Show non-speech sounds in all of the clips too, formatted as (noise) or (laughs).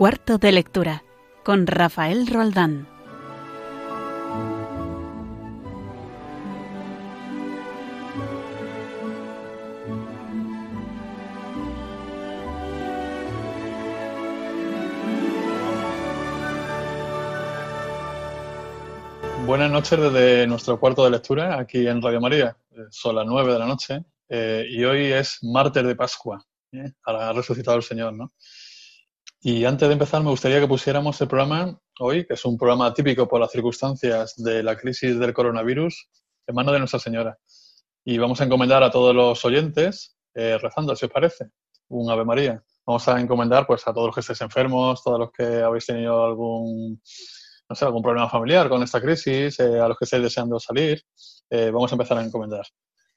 Cuarto de lectura con Rafael Roldán. Buenas noches desde nuestro cuarto de lectura aquí en Radio María. Eh, son las nueve de la noche eh, y hoy es martes de Pascua. ¿eh? Ha resucitado el Señor, ¿no? Y antes de empezar, me gustaría que pusiéramos el programa hoy, que es un programa típico por las circunstancias de la crisis del coronavirus, en manos de Nuestra Señora. Y vamos a encomendar a todos los oyentes, eh, rezando, si os parece, un Ave María. Vamos a encomendar pues, a todos los que estéis enfermos, todos los que habéis tenido algún, no sé, algún problema familiar con esta crisis, eh, a los que estéis deseando salir. Eh, vamos a empezar a encomendar.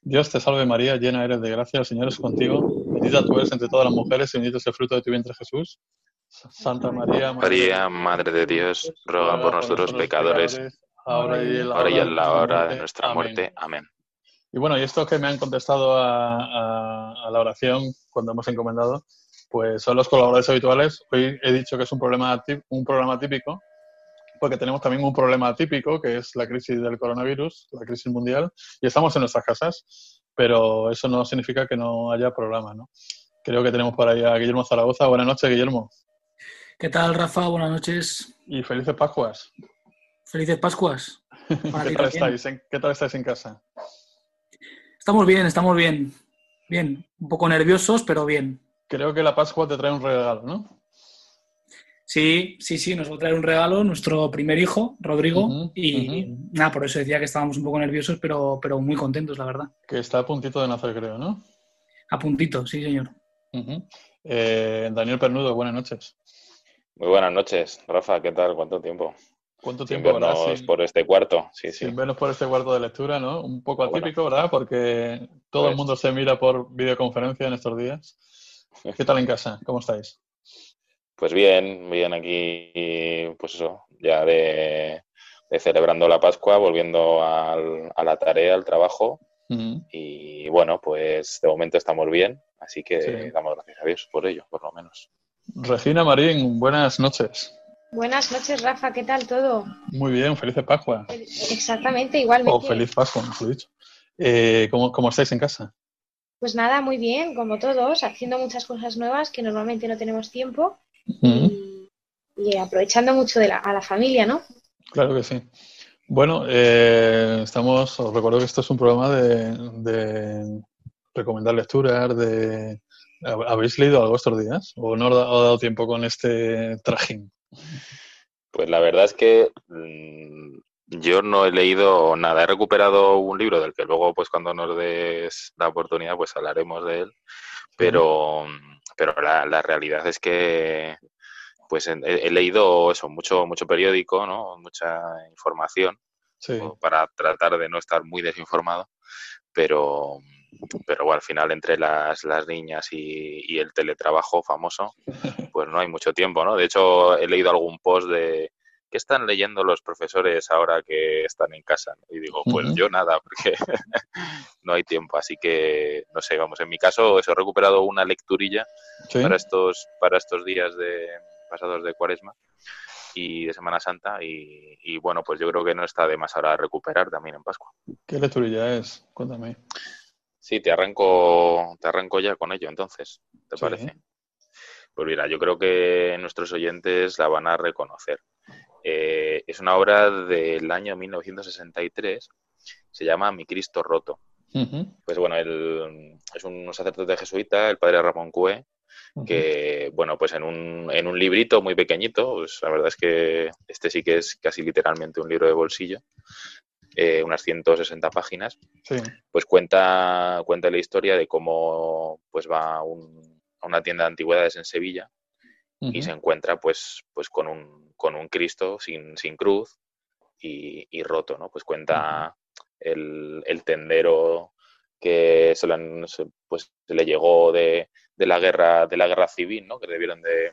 Dios te salve María, llena eres de gracia, el Señor es contigo. Bendita tú eres entre todas las mujeres y bendito es el fruto de tu vientre Jesús. Santa María, María, Madre de Dios, ruega por nosotros pecadores, ahora y en la hora de nuestra muerte. Amén. Y bueno, y esto que me han contestado a, la oración cuando hemos encomendado, pues son los colaboradores habituales. Hoy he dicho que es un, problema, un programa típico, porque tenemos también un problema típico, que es la crisis del coronavirus, la crisis mundial, y estamos en nuestras casas, pero eso no significa que no haya programa, ¿no? Creo que tenemos por ahí a Guillermo Zaragoza. Buenas noches, Guillermo. ¿Qué tal, Rafa? Buenas noches. Y felices Pascuas. Felices Pascuas. (laughs) ¿Qué, tal estáis en, ¿Qué tal estáis en casa? Estamos bien, estamos bien. Bien, un poco nerviosos, pero bien. Creo que la Pascua te trae un regalo, ¿no? Sí, sí, sí, nos va a traer un regalo nuestro primer hijo, Rodrigo, y nada, por eso decía que estábamos un poco nerviosos, pero, pero muy contentos, la verdad. Que está a puntito de nacer, creo, ¿no? A puntito, sí, señor. Eh, Daniel Pernudo, buenas noches. Muy buenas noches, Rafa, ¿qué tal? ¿Cuánto tiempo? ¿Cuánto tiempo, Sin vernos por este cuarto, sí, sí. Sin vernos por este cuarto de lectura, ¿no? Un poco atípico, ¿verdad? Porque todo el pues mundo se mira por videoconferencia en estos días. ¿Qué tal en casa? ¿Cómo estáis? Pues bien, bien aquí, pues eso, ya de, celebrando la Pascua, volviendo a la tarea, al trabajo. Y bueno, pues de momento estamos bien, así que damos gracias a Dios por ello, por lo menos. Regina Marín, buenas noches. Buenas noches, Rafa, ¿qué tal todo? Muy bien, feliz Pascua. Exactamente, igualmente. O feliz Pascua, mejor dicho. Eh, ¿cómo, estáis en casa? Pues nada, muy bien, como todos, haciendo muchas cosas nuevas que normalmente no tenemos tiempo y, aprovechando mucho de la, a la familia, ¿no? Claro que sí. Bueno, eh, estamos, os recuerdo que esto es un programa de, de recomendar lecturas, de ¿Habéis leído algo estos días? ¿O no os ha dado tiempo con este trajín? Pues la verdad es que mm, yo no he leído nada. He recuperado un libro del que luego, pues cuando nos des la oportunidad, pues hablaremos de él. Pero, pero la, realidad es que pues he, leído eso, mucho, mucho periódico, ¿no? Mucha información para tratar de no estar muy desinformado. Pero, pero bueno, al final entre las, las niñas y, el teletrabajo famoso, (laughs) pues no hay mucho tiempo, ¿no? De hecho, he leído algún post de ¿qué están leyendo los profesores ahora que están en casa? Y digo, pues yo nada, porque (laughs) no hay tiempo. Así que, no sé, vamos, en mi caso he recuperado una lecturilla para estos para estos días de pasados de cuaresma y de Semana Santa y, y, bueno, pues yo creo que no está de más ahora recuperar también en Pascua. ¿Qué lecturilla es? Cuéntame. Sí, te arranco, te arranco ya con ello, entonces, ¿te parece? Pues mira, yo creo que nuestros oyentes la van a reconocer. Eh, es una obra del año 1963, se llama Mi Cristo Roto. Pues bueno, es un sacerdote jesuita, el padre Ramón Cue, que, bueno, pues en un, en un librito muy pequeñito, pues la verdad es que este sí que es casi literalmente un libro de bolsillo, eh, unas 160 páginas, pues cuenta, cuenta la historia de cómo pues va a una tienda de antigüedades en Sevilla y se encuentra pues, pues con, un, con un Cristo sin, sin cruz y, roto, ¿no? Pues cuenta el, el, tendero que se, pues, se le llegó de, de, la guerra de la guerra civil, ¿no? Que debieron de,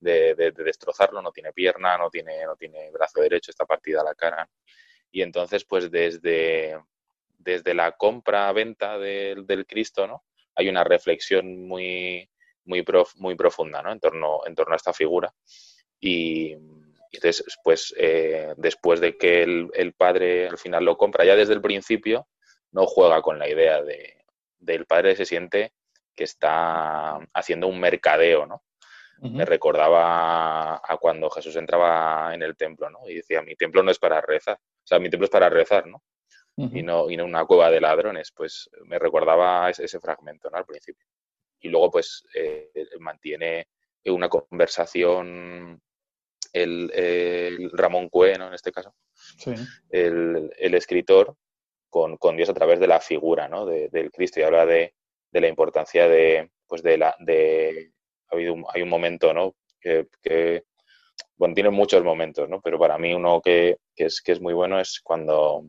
de, destrozarlo, no tiene pierna, no tiene, no tiene brazo derecho, está partida la cara. Y entonces, pues desde, desde la compra-venta del, del, Cristo, ¿no? Hay una reflexión muy, muy, muy profunda ¿no? en, torno, en torno a esta figura. Y, entonces, pues eh, después de que el, padre al final lo compra, ya desde el principio no juega con la idea de, del padre, se siente que está haciendo un mercadeo, ¿no? Me recordaba a cuando Jesús entraba en el templo, ¿no? Y decía, mi templo no es para rezar, o sea, mi templo es para rezar, ¿no? y, no y no una cueva de ladrones, pues me recordaba ese, fragmento, ¿no? Al principio. Y luego, pues, eh, mantiene una conversación el, Ramón Cue, ¿no? En este caso, el, escritor con, Dios a través de la figura, ¿no? del Cristo y habla de, la importancia de, pues, de la, de, ha habido hay un momento, ¿no? Que, bueno, tiene muchos momentos, ¿no? Pero para mí uno que, es, que es muy bueno es cuando,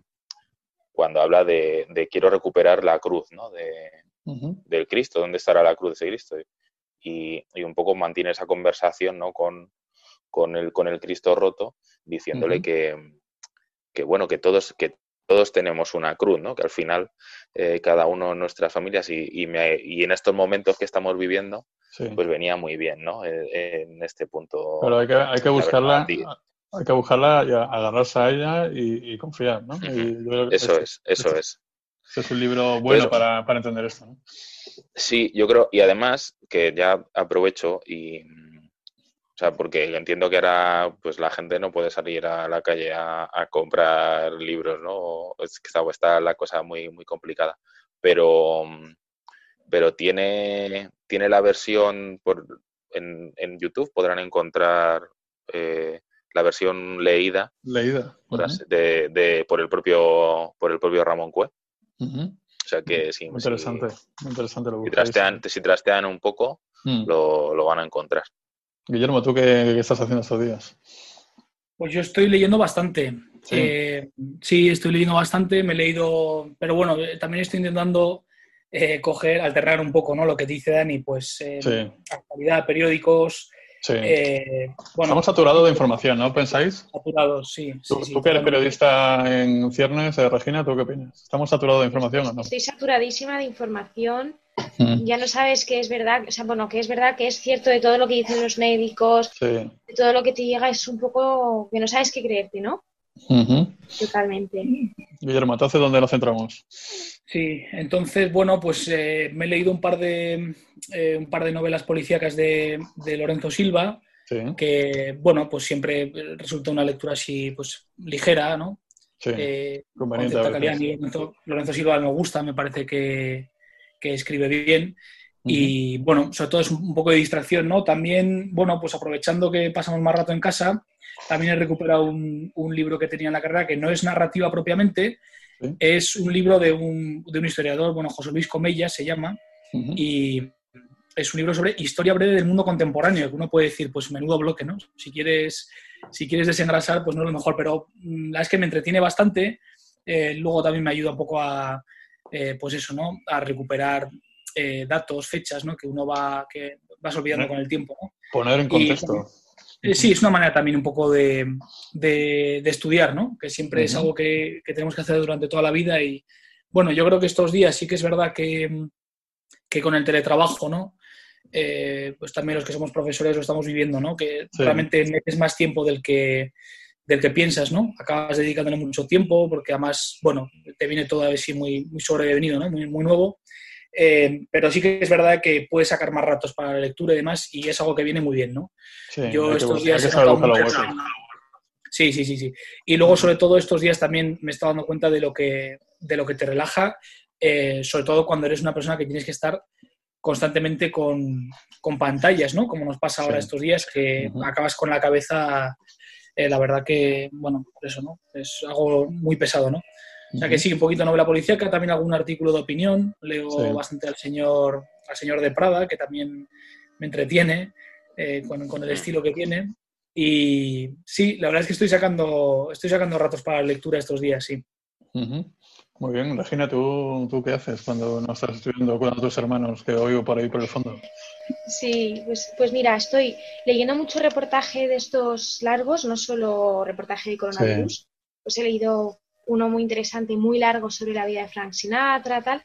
cuando habla de, quiero recuperar la cruz, ¿no? De, Del Cristo, ¿dónde estará la cruz de ese Cristo? Y, y, un poco mantiene esa conversación, ¿no? Con, con el, con el Cristo roto, diciéndole que, que, bueno, que todos, que todos tenemos una cruz, ¿no? Que al final eh, cada uno en nuestras familias y, y, y, en estos momentos que estamos viviendo, pues venía muy bien, ¿no? Eh, en este punto. Pero hay que, hay que buscarla, hay que buscarla y agarrarse a ella y, confiar, ¿no? eso es, eso es. Este es un libro bueno para, para entender esto, ¿no? Sí, yo creo, y además que ya aprovecho y o sea, porque entiendo que ahora pues la gente no puede salir a la calle a, comprar libros, ¿no? Es que está, la cosa muy, muy complicada. Pero, pero tiene, tiene la versión por, en, en YouTube, podrán encontrar eh, la versión leída. Leída. de, de, por el propio por el propio Ramón Cue. O sea que sí. Muy interesante, muy interesante lo si trastean, si trastean un poco, mm. lo, lo van a encontrar. Guillermo, ¿tú qué, estás haciendo estos días? Pues yo estoy leyendo bastante. Eh, ¿Sí? estoy leyendo bastante, me he leído, pero bueno, eh, también estoy intentando eh, coger, alternar un poco, ¿no? Lo que dice Dani, pues actualidad, periódicos. Sí. Estamos saturados de información, ¿no? ¿Pensáis? Saturados, sí. ¿Tú, tú que eres periodista en ciernes, Regina, ¿tú qué opinas? ¿Estamos saturados de información o no? Estoy saturadísima de información ya no sabes que es verdad, o sea, bueno, que es verdad que es cierto de todo lo que dicen los médicos, de todo lo que te llega es un poco que no sabes qué creerte, ¿no? Totalmente. Guillermo, entonces, ¿dónde nos centramos? Sí, entonces, bueno, pues eh, me he leído un par de, eh, un par de novelas policíacas de, Lorenzo Silva, que, bueno, pues siempre resulta una lectura así, pues, ligera, ¿no? Sí, eh, Lorenzo Silva me gusta, me parece que, que escribe bien. Y bueno, sobre todo es un poco de distracción, ¿no? También, bueno, pues aprovechando que pasamos más rato en casa, también he recuperado un, libro que tenía en la carrera que no es narrativa propiamente, es un libro de un, de un, historiador, bueno, José Luis Comella se llama, y es un libro sobre historia breve del mundo contemporáneo, que uno puede decir, pues menudo bloque, ¿no? Si quieres, si quieres desengrasar, pues no es lo mejor, pero mm, la es que me entretiene bastante, eh, luego también me ayuda un poco a, eh, pues eso, ¿no? A recuperar eh, datos, fechas, ¿no? Que uno va, que vas olvidando con el tiempo, Poner en contexto. Eh, sí, es una manera también un poco de, estudiar, ¿no? Que siempre es algo que, tenemos que hacer durante toda la vida y, bueno, yo creo que estos días sí que es verdad que, con el teletrabajo, ¿no? pues también los que somos profesores lo estamos viviendo, ¿no? Que realmente metes más tiempo del que del que piensas, ¿no? Acabas dedicándole mucho tiempo porque además, bueno, te viene todo así muy, muy sobrevenido, ¿no? Muy, muy nuevo. Eh, pero sí que es verdad que puedes sacar más ratos para la lectura y demás y es algo que viene muy bien, ¿no? Yo estos días he Sí, sí, sí, sí. Y luego, sobre todo, estos días también me he estado dando cuenta de lo que, de lo que te relaja, eh, sobre todo cuando eres una persona que tienes que estar constantemente con, con pantallas, ¿no? Como nos pasa ahora estos días, que acabas con la cabeza eh, la verdad que, bueno, eso, ¿no? Es algo muy pesado, ¿no? O sea que sí, un poquito novela policíaca, también algún artículo de opinión, leo bastante al señor, al señor de Prada, que también me entretiene eh, con, el estilo que tiene. Y sí, la verdad es que estoy sacando, estoy sacando ratos para la lectura estos días, sí. Muy bien, imagina ¿tú, ¿tú qué haces cuando no estás estudiando con tus hermanos que oigo por ahí por el fondo? Sí, pues, pues mira, estoy leyendo mucho reportaje de estos largos, no solo reportaje de coronavirus. Pues he leído uno muy interesante, muy largo sobre la vida de Frank Sinatra, tal.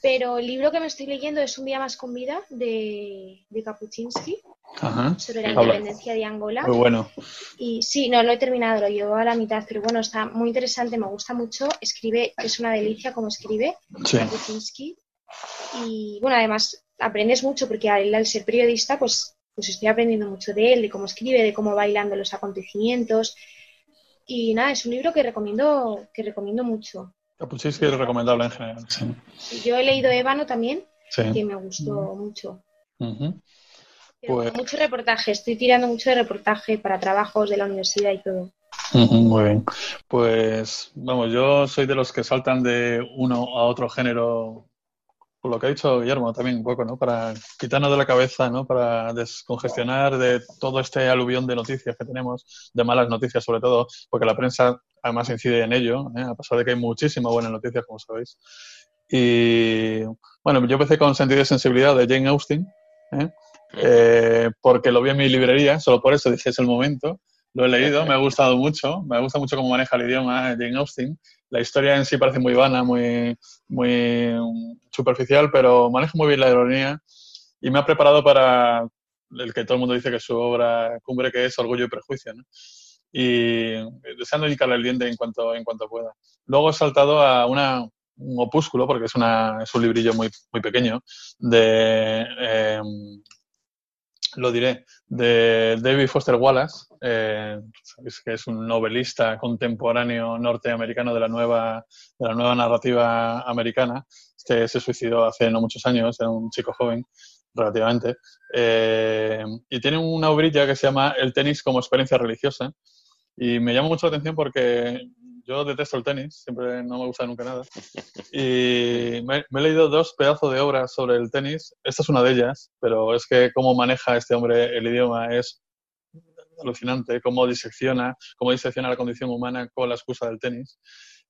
Pero el libro que me estoy leyendo es Un día más con vida de, de Kapuczynski sobre la independencia de Angola. Muy bueno. Y sí, no lo he terminado, lo llevo a la mitad, pero bueno, está muy interesante, me gusta mucho. Escribe, es una delicia como escribe sí. Y bueno, además aprendes mucho porque al, ser periodista, pues, pues estoy aprendiendo mucho de él, de cómo escribe, de cómo bailando los acontecimientos. Y nada, es un libro que recomiendo, que recomiendo mucho. Kapuczynski es recomendable en general. Yo he leído Ébano también, que me gustó mucho. Pues... Mucho reportaje, estoy tirando mucho de reportaje para trabajos de la universidad y todo. Muy bien. Pues vamos, yo soy de los que saltan de uno a otro género, por lo que ha dicho Guillermo también un poco, ¿no? Para quitarnos de la cabeza, ¿no? Para descongestionar de todo este aluvión de noticias que tenemos, de malas noticias sobre todo, porque la prensa además incide en ello, ¿eh? a pesar de que hay muchísimas buenas noticias, como sabéis. Y bueno, yo empecé con Sentido de Sensibilidad de Jane Austen, ¿eh? Eh, porque lo vi en mi librería, solo por eso dije es el momento. Lo he leído, me ha gustado mucho, me gusta mucho cómo maneja el idioma Jane Austen. La historia en sí parece muy vana, muy, muy superficial, pero maneja muy bien la ironía y me ha preparado para el que todo el mundo dice que su obra cumbre, que es Orgullo y Prejuicio. Y deseando indicarle el diente en cuanto, en cuanto pueda. Luego he saltado a una, un opúsculo, porque es, una, es un librillo muy, muy pequeño, de eh, lo diré, de David Foster Wallace, eh, que es un novelista contemporáneo norteamericano de la nueva, de la nueva narrativa americana. Este se suicidó hace no muchos años, era un chico joven, relativamente, eh, y tiene una obrilla que se llama El tenis como experiencia religiosa. Y me llama mucho la atención porque yo detesto el tenis, siempre no me gusta nunca nada. Y me, he leído dos pedazos de obras sobre el tenis. Esta es una de ellas, pero es que cómo maneja este hombre el idioma es alucinante, cómo disecciona, cómo disecciona la condición humana con la excusa del tenis.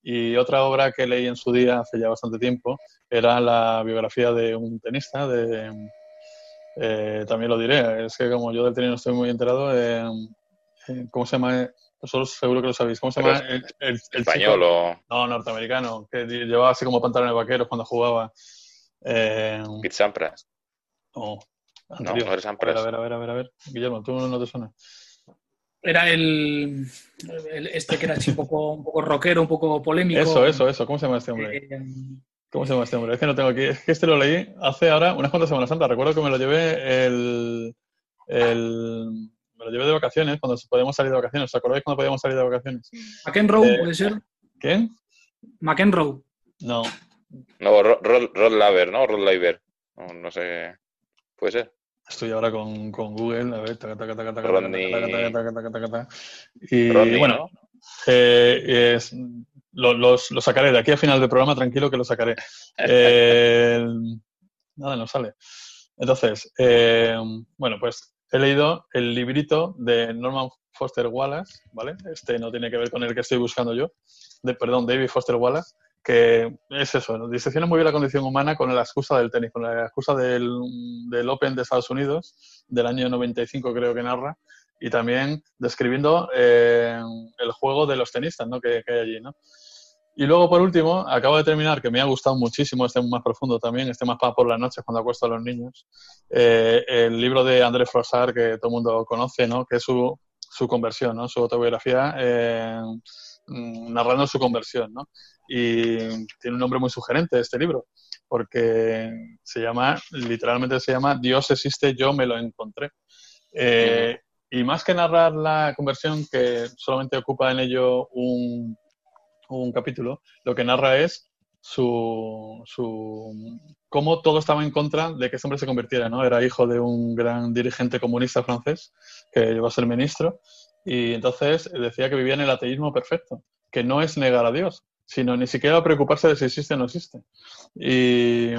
Y otra obra que leí en su día, hace ya bastante tiempo, era la biografía de un tenista, de, eh, también lo diré, es que como yo del tenis no estoy muy enterado, eh, ¿cómo se llama? Vosotros seguro que lo sabéis. ¿Cómo se llama? El, español o. No, norteamericano, que llevaba así como pantalones vaqueros cuando jugaba. Eh... Pete Sampras. No, no, no eres Sampras. A ver, a ver, a ver, a ver. Guillermo, tú no te suena. Era el, este que era así un poco, un poco rockero, un poco polémico. Eso, eso, eso. ¿Cómo se llama este hombre? Eh, ¿Cómo se llama este hombre? Es que no tengo aquí. Es que este lo leí hace ahora unas cuantas semanas santas. Recuerdo que me lo llevé el, el me lo llevé de vacaciones, cuando podíamos salir de vacaciones. ¿Os acordáis cuando podíamos salir de vacaciones? ¿McEnroe eh, puede ser? ¿Quién? McEnroe. No. No, Rod, Laver, ¿no? Rod Laver. No, sé. ¿Puede ser? Estoy ahora con, con Google, a ver, taca, taca, taca, taca, taca, Y bueno, eh, es, lo, los, lo, sacaré de aquí a final del programa, tranquilo que lo sacaré. (laughs) Eh, nada, no sale. Entonces, eh, bueno, pues he leído el librito de Norman Foster Wallace, ¿vale? Este no tiene que ver con el que estoy buscando yo, de, perdón, David Foster Wallace, que es eso, ¿no? disecciona muy bien la condición humana con la excusa del tenis, con la excusa del, del Open de Estados Unidos, del año 95 creo que narra, y también describiendo eh, el juego de los tenistas ¿no? que hay allí, ¿no? Y luego, por último, acabo de terminar, que me ha gustado muchísimo, este más profundo también, este más para por las noches cuando acuesto a los niños, eh, el libro de Andrés Frossard, que todo el mundo conoce, ¿no? que es su, su conversión, ¿no? su autobiografía, eh, mm, narrando su conversión. ¿no? Y tiene un nombre muy sugerente este libro, porque se llama, literalmente se llama Dios existe, yo me lo encontré. Eh, y más que narrar la conversión, que solamente ocupa en ello un un capítulo, lo que narra es su, su cómo todo estaba en contra de que este hombre se convirtiera, ¿no? Era hijo de un gran dirigente comunista francés que llegó a ser ministro y entonces decía que vivía en el ateísmo perfecto, que no es negar a Dios, sino ni siquiera preocuparse de si existe o no existe. Y,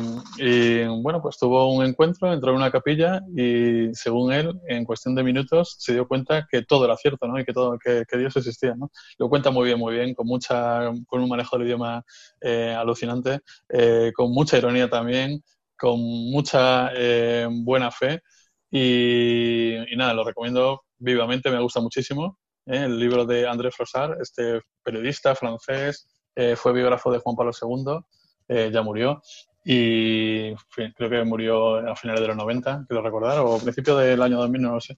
bueno, pues tuvo un encuentro, entró en una capilla y según él, en cuestión de minutos, se dio cuenta que todo era cierto, ¿no? Y que todo, que, Dios existía, ¿no? Lo cuenta muy bien, muy bien, con mucha, con un manejo del idioma eh, alucinante, eh, con mucha ironía también, con mucha eh, buena fe. Y, nada, lo recomiendo vivamente, me gusta muchísimo. El libro de André Frossard, este periodista francés, eh, fue biógrafo de Juan Pablo II, eh, ya murió. y creo que murió a finales de los 90, quiero recordar, o principios del año 2000, no lo sé.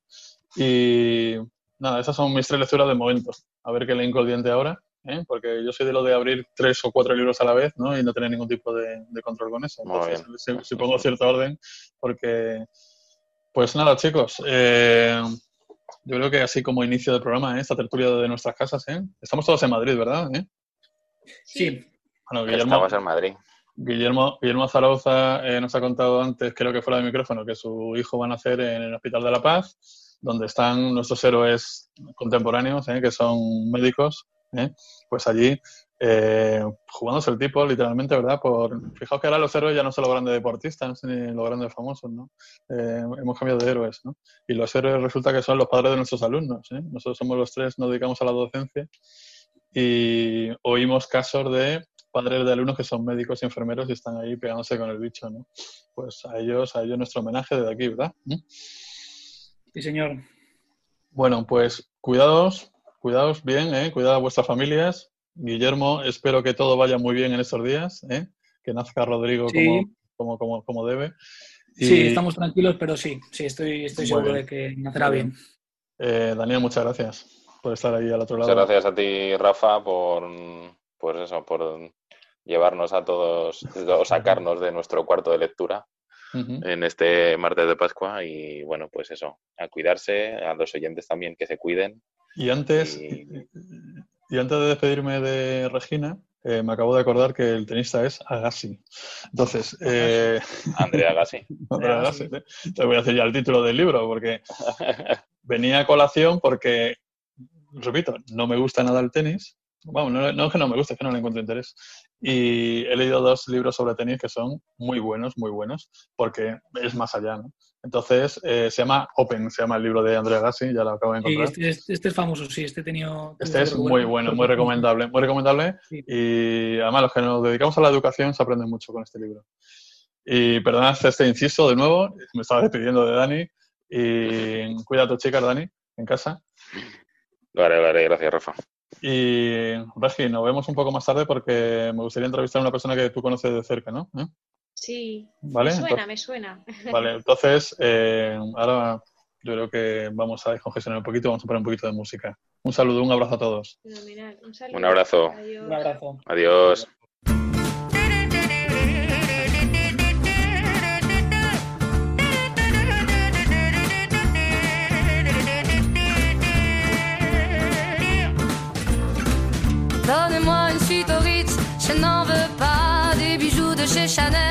Y nada, esas son mis tres lecturas de momento. A ver qué le el diente ahora, ¿eh? porque yo soy de lo de abrir tres o cuatro libros a la vez ¿no? y no tener ningún tipo de, control con eso. Entonces, si, pongo cierto orden, porque... Pues nada, chicos, eh, yo creo que así como inicio del programa, ¿eh? esta tertulia de nuestras casas, ¿eh? estamos todos en Madrid, ¿verdad? Sí. Bueno, Guillermo, estamos en Madrid. Guillermo, Guillermo Zarauza nos ha contado antes, creo que fuera de micrófono, que su hijo va a nacer en el Hospital de la Paz donde están nuestros héroes contemporáneos, ¿eh? que son médicos, ¿eh? pues allí eh, jugándose el tipo, literalmente, ¿verdad? Por, fijaos que ahora los héroes ya no son los grandes deportistas ni los grandes famosos, ¿no? hemos cambiado de héroes, ¿no? Y los héroes resulta que son los padres de nuestros alumnos, Nosotros somos los tres, nos dedicamos a la docencia y oímos casos de padres de alumnos que son médicos y enfermeros y están ahí pegándose con el bicho, ¿no? Pues a ellos, a ellos nuestro homenaje desde aquí, ¿verdad? Sí, señor. Bueno, pues cuidados, cuidados bien, ¿eh? cuidad a vuestras familias. Guillermo, espero que todo vaya muy bien en estos días, ¿eh? que nazca Rodrigo como, como, como, debe. Sí, estamos tranquilos, pero sí, sí, estoy, estoy seguro de que nacerá bien. Eh, Daniel, muchas gracias por estar ahí al otro lado. Muchas gracias a ti, Rafa, por, por eso, por llevarnos a todos, o sacarnos de nuestro cuarto de lectura en este martes de Pascua y bueno, pues eso, a cuidarse, a los oyentes también que se cuiden. Y antes, y, antes de despedirme de Regina, eh, me acabo de acordar que el tenista es Agassi. Entonces, (laughs) eh... Andrea Agassi. (laughs) Andrea Agassi. Te voy a hacer ya el título del libro porque (laughs) venía a colación porque, repito, no me gusta nada el tenis, bueno, no, es que no me guste, es que no le encuentro interés. Y he leído dos libros sobre tenis que son muy buenos, muy buenos, porque es más allá, ¿no? Entonces, eh, se llama Open, se llama el libro de Andrea Gassi, ya lo acabo de encontrar. Este, este, es famoso, sí, este he tenido... Este es muy bueno, muy recomendable, muy recomendable. Y además, los que nos dedicamos a la educación se aprende mucho con este libro. Y perdonad este inciso de nuevo, me estaba despidiendo de Dani. Y cuida a tus chicas, Dani, en casa. Vale, vale, gracias, Rafa. Y Regi, nos vemos un poco más tarde porque me gustaría entrevistar a una persona que tú conoces de cerca, ¿no? ¿Eh? Sí, ¿Vale? me suena, me (laughs) suena. Vale, entonces eh, ahora yo creo que vamos a descongestionar un poquito, vamos a poner un poquito de música. Un saludo, un abrazo a todos. Un, saludo. un abrazo. Un abrazo. Adiós.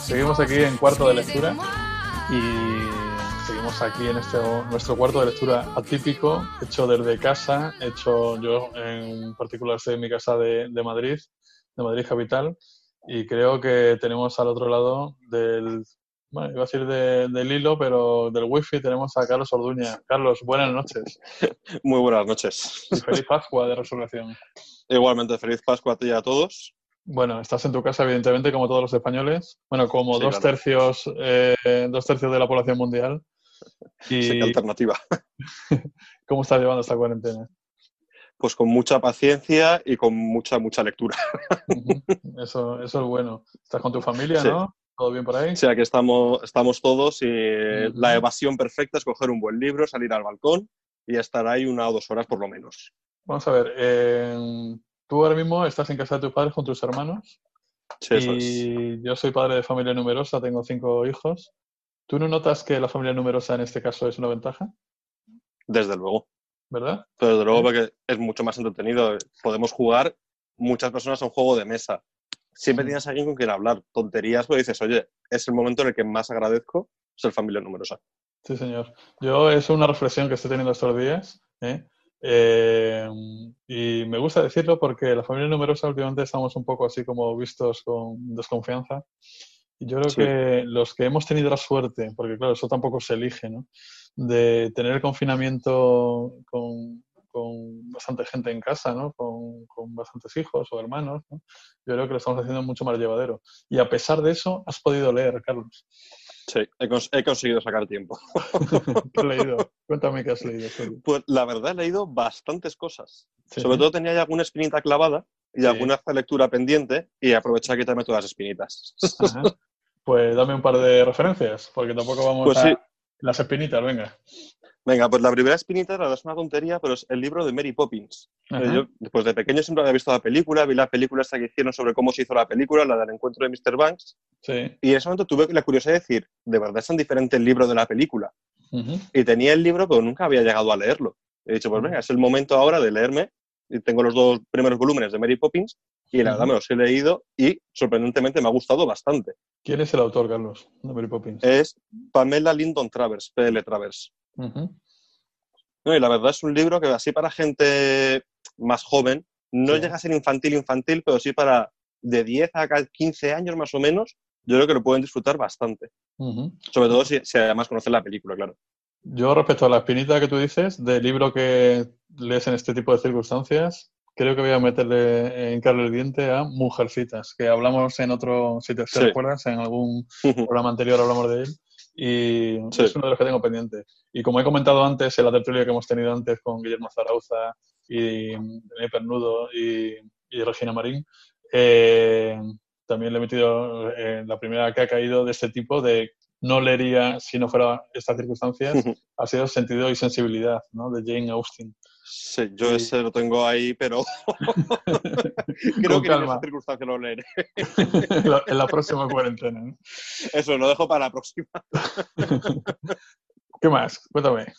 seguimos aquí en cuarto de lectura y seguimos aquí en este nuestro cuarto de lectura atípico, hecho desde casa, hecho yo en particular estoy en mi casa de, Madrid, de Madrid capital, y creo que tenemos al otro lado del, bueno, iba a decir del hilo, pero del wifi tenemos a Carlos Orduña. Carlos, buenas noches. Muy buenas noches. Y feliz Pascua de Resurrección. Igualmente, feliz Pascua a ti y a todos. Bueno, estás en tu casa, evidentemente, como todos los españoles. Bueno, como dos, tercios, eh, dos tercios de la población mundial. Y... alternativa. (laughs) ¿Cómo estás llevando esta cuarentena? Pues con mucha paciencia y con mucha, mucha lectura. Eso, eso es bueno. Estás con tu familia, ¿no? ¿Todo bien por ahí? Sí, aquí estamos, estamos todos y la evasión perfecta es coger un buen libro, salir al balcón y estar ahí una o dos horas por lo menos. Vamos a ver, eh, tú ahora mismo estás en casa de tus padres con tus hermanos Sí, y yo soy padre de familia numerosa, tengo cinco hijos. ¿Tú no notas que la familia numerosa en este caso es una ventaja? Desde luego. ¿Verdad? Pero desde luego porque es mucho más entretenido. Podemos jugar muchas personas a un juego de mesa. Siempre tienes a alguien con quien hablar. Tonterías, pues dices, oye, es el momento en el que más agradezco ser familia numerosa. Sí, señor. Yo es una reflexión que estoy teniendo estos días. ¿eh? Eh, y me gusta decirlo porque la familia numerosa últimamente estamos un poco así como vistos con desconfianza. Y yo creo que los que hemos tenido la suerte, porque claro, eso tampoco se elige, ¿no? De tener el confinamiento con, con bastante gente en casa, ¿no? Con, con bastantes hijos o hermanos, ¿no? Yo creo que lo estamos haciendo mucho más llevadero. Y a pesar de eso, has podido leer, Carlos. Sí, he, conseguido sacar tiempo. (laughs) ¿Qué has leído? (laughs) Cuéntame qué has leído. Pues la verdad he leído bastantes cosas. Sobre todo tenía ya alguna espinita clavada y alguna lectura pendiente y aproveché a quitarme todas las espinitas. Pues dame un par de referencias, porque tampoco vamos pues a... Las espinitas, venga. Venga, pues la primera espinita, la es una tontería, pero es el libro de Mary Poppins. Eh, yo, pues de pequeño siempre había visto la película, vi la película esta que hicieron sobre cómo se hizo la película, la del encuentro de Mr. Banks. Sí. Y en ese momento tuve la curiosidad de decir, ¿de verdad es tan diferente el libro de la película? Y tenía el libro, pero nunca había llegado a leerlo. He dicho, pues venga, es el momento ahora de leerme. Y tengo los dos primeros volúmenes de Mary Poppins y la verdad me los he leído y sorprendentemente me ha gustado bastante. ¿Quién es el autor, Carlos, de Mary Poppins? Es Pamela Lyndon Travers, PL Travers. No, y la verdad es un libro que así para gente más joven, no llega a ser infantil infantil, pero sí para de 10 a 15 años más o menos, yo creo que lo pueden disfrutar bastante. Sobre todo si, además conocen la película, claro. Yo respecto a la espinita que tú dices, del libro que lees en este tipo de circunstancias, creo que voy a meterle en carne el diente a Mujercitas, que hablamos en otro, si te, recuerdas, en algún programa anterior hablamos de él y es uno de los que tengo pendiente. Y como he comentado antes, en la tertulia que hemos tenido antes con Guillermo Zarauza y Daniel Pernudo y, Regina Marín, eh, también le he metido en la primera que ha caído de este tipo de no leería si no fuera estas circunstancias, (laughs) ha sido sentido y sensibilidad, ¿no? De Jane Austen. Sí, yo ese lo tengo ahí, pero (laughs) creo que en esa circunstancia lo leeré. (laughs) en la próxima cuarentena. ¿no? Eso, lo dejo para la próxima. ¿Qué más? Cuéntame.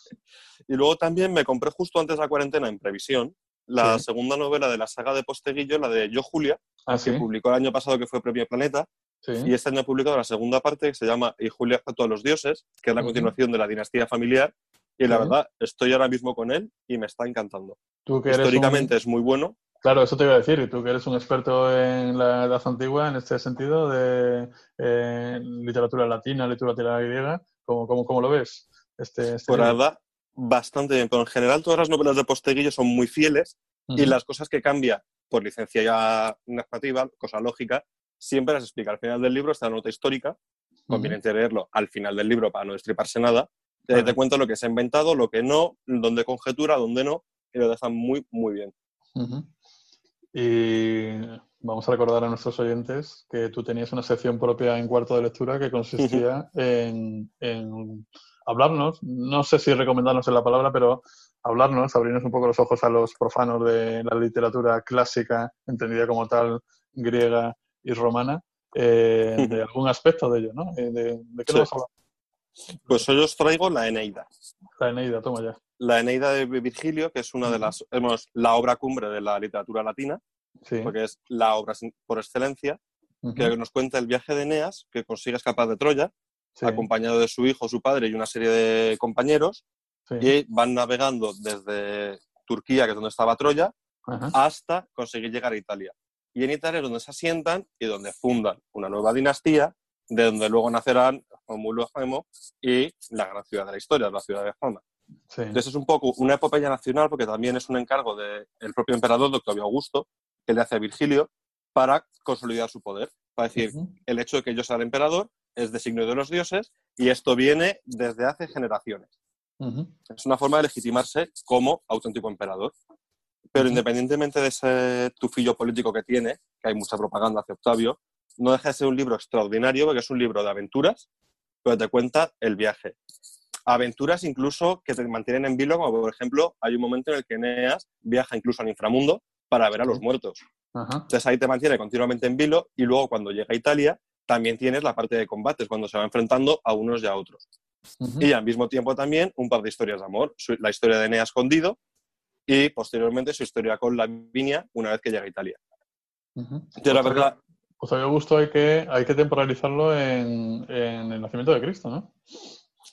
Y luego también me compré justo antes de la cuarentena, en previsión, la segunda novela de la saga de Posteguillo, la de Yo Julia, ah, que publicó el año pasado, que fue Premio Planeta. Y este año ha publicado la segunda parte, que se llama Y Julia a los dioses, que es la continuación de la dinastía familiar. Y la verdad, estoy ahora mismo con él y me está encantando. ¿Tú que Históricamente es muy bueno. Claro, eso te iba a decir. Y tú que eres un experto en la edad antigua, en este sentido, de eh, literatura latina, literatura griega, ¿cómo, cómo, cómo lo ves? Este, este pues la verdad, bastante bien. Pero en general todas las novelas de Posteguillo son muy fieles y las cosas que cambia por licencia ya narrativa, cosa lógica, siempre las explica. Al final del libro está la nota histórica, conviene leerlo al final del libro para no destriparse nada. Te, cuento lo que se ha inventado, lo que no, dónde conjetura, dónde no, y lo dejan muy, muy bien. Y vamos a recordar a nuestros oyentes que tú tenías una sección propia en cuarto de lectura que consistía en, en hablarnos, no sé si recomendarnos en la palabra, pero hablarnos, abrirnos un poco los ojos a los profanos de la literatura clásica, entendida como tal, griega y romana, eh, de algún aspecto de ello, ¿no? Eh, de, qué nos vamos Pues hoy os traigo la Eneida. La Eneida, toma ya. La Eneida de Virgilio, que es una de las, la obra cumbre de la literatura latina, porque es la obra por excelencia, que nos cuenta el viaje de Eneas, que consigue escapar de Troya, acompañado de su hijo, su padre y una serie de compañeros, y van navegando desde Turquía, que es donde estaba Troya, hasta conseguir llegar a Italia. Y en Italia es donde se asientan y donde fundan una nueva dinastía, de donde luego nacerán Rómulo Gemo y la gran ciudad de la historia, la ciudad de Roma. Entonces es un poco una epopeya nacional porque también es un encargo del propio emperador, doctor Augusto, que le hace a Virgilio para consolidar su poder. Para decir, el hecho de que yo sea el emperador es designio de los dioses y esto viene desde hace generaciones. Es una forma de legitimarse como auténtico emperador. Pero independientemente de ese tufillo político que tiene, que hay mucha propaganda hacia Octavio, no deja de ser un libro extraordinario porque es un libro de aventuras, pero te cuenta el viaje. Aventuras incluso que te mantienen en vilo, como por ejemplo hay un momento en el que Eneas viaja incluso al inframundo para ver a los muertos. Entonces ahí te mantiene continuamente en vilo y luego cuando llega a Italia también tienes la parte de combates, cuando se va enfrentando a unos y a otros. Y al mismo tiempo también un par de historias de amor, la historia de Nea escondido y posteriormente su historia con Lavinia una vez que llega a Italia. Yo la verdad... Pues a gusto hay que, hay que temporalizarlo en, en el nacimiento de Cristo, ¿no?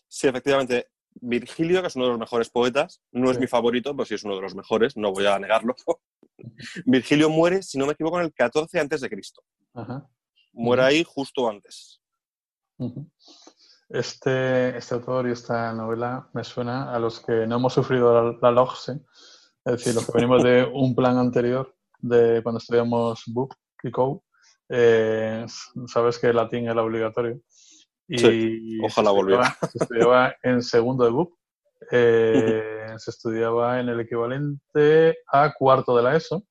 Sí, efectivamente. Virgilio, que es uno de los mejores poetas, no es mi favorito, pero sí es uno de los mejores, no voy a negarlo. (laughs) Virgilio muere, si no me equivoco, en el 14 antes de Cristo. Muere ahí justo antes. Este, este autor y esta novela me suena a los que no hemos sufrido la, la es decir, los que venimos de un plan anterior, de cuando estudiamos BUP y COU, eh, sabes que el latín era obligatorio. Y ojalá volviera. Se estudiaba (laughs) en segundo de BUP, eh, se estudiaba en el equivalente a cuarto de la ESO,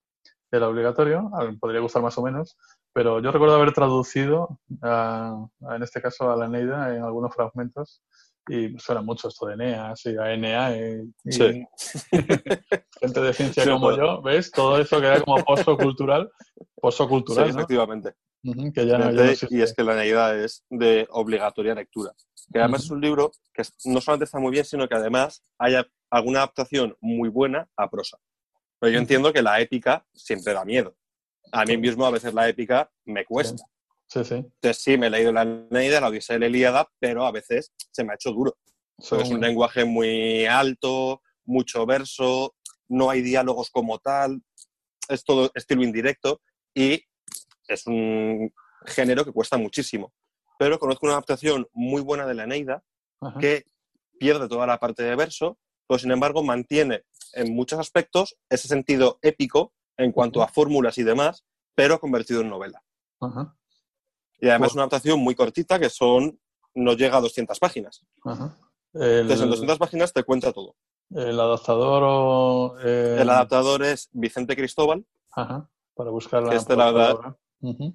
era obligatorio, podría gustar más o menos, pero yo recuerdo haber traducido, en este caso a la Neida, en algunos fragmentos, y suena mucho esto de Eneas y ANA. Y, sí. (laughs) gente de ciencia como yo, ¿ves? Todo eso queda como pozo cultural. Pozo cultural. Sí, efectivamente y es que la Neida es de obligatoria lectura. Que además es un libro que no solamente está muy bien, sino que además hay alguna adaptación muy buena a prosa. Pero yo entiendo que la épica siempre da miedo. A mí mismo a veces la épica me cuesta. Sí, sí. Entonces sí, me he leído la Neida, la Odisea y la Ilíada, pero a veces se me ha hecho duro. es un lenguaje muy alto, mucho verso, no hay diálogos como tal, es todo estilo indirecto y es un género que cuesta muchísimo. Pero conozco una adaptación muy buena de la Eneida que pierde toda la parte de verso, pero sin embargo mantiene en muchos aspectos ese sentido épico en cuanto a fórmulas y demás, pero convertido en novela. Y además es una adaptación muy cortita que son no llega a 200 páginas. Entonces en 200 páginas te cuenta todo. ¿El adaptador o...? El adaptador es Vicente Cristóbal. Para buscar la, este, la verdad,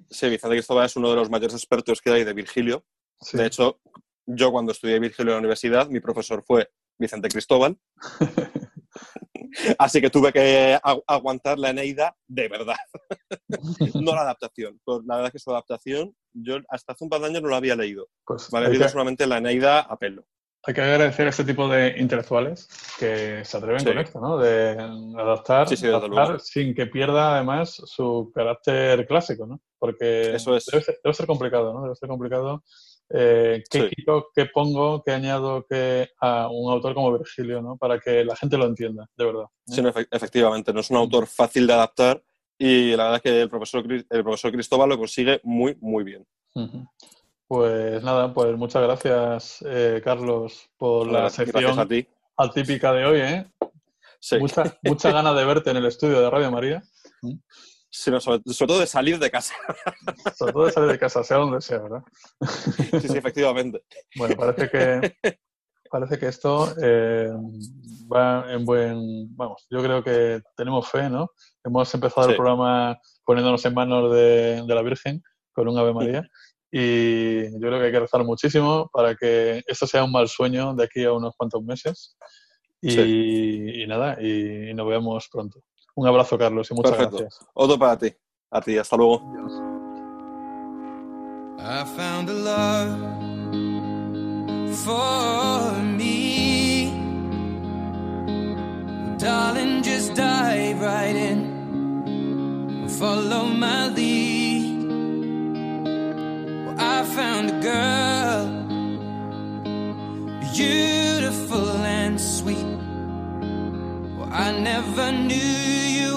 Sí, Vicente Cristóbal es uno de los mayores expertos que hay de Virgilio. De hecho, yo cuando estudié Virgilio en la universidad, mi profesor fue Vicente Cristóbal. (laughs) (laughs) Así que tuve que aguantar la Eneida de verdad, (laughs) no la adaptación. Pues la verdad es que su adaptación, yo hasta hace un par de años no la había leído. Pues me había leído solamente la Eneida a pelo. Hay que agradecer a este tipo de intelectuales que se atreven con esto, ¿no? De adaptar, sin que pierda además su carácter clásico, ¿no? Porque Eso es. debe, ser, complicado, ¿no? Debe ser complicado. Eh, ¿Qué quito, qué pongo, qué añado que a un autor como Virgilio, ¿no? Para que la gente lo entienda, de verdad. Sí, efectivamente, no es un autor fácil de adaptar y la verdad es que el profesor, el profesor Cristóbal lo consigue muy, muy bien. Pues nada, pues muchas gracias, eh, Carlos, por la sección atípica de hoy. ¿eh? Mucha, mucha (laughs) ganas de verte en el estudio de Radio María. Sí, sobre, todo de salir de casa. (laughs) Sobre todo de salir de casa, sea donde sea, ¿verdad? Sí, sí, efectivamente. Bueno, parece que, parece que esto eh, va en buen... Vamos, yo creo que tenemos fe, ¿no? Hemos empezado el programa poniéndonos en manos de, de la Virgen con un Ave María. Y yo creo que hay que rezar muchísimo para que esto sea un mal sueño de aquí a unos cuantos meses. Y, nada, y, nos vemos pronto. Un abrazo, Carlos, y muchas gracias. Otro para ti. A ti, hasta luego. Darling, just dive right in. Follow my I found a girl, beautiful and sweet. Well, I never knew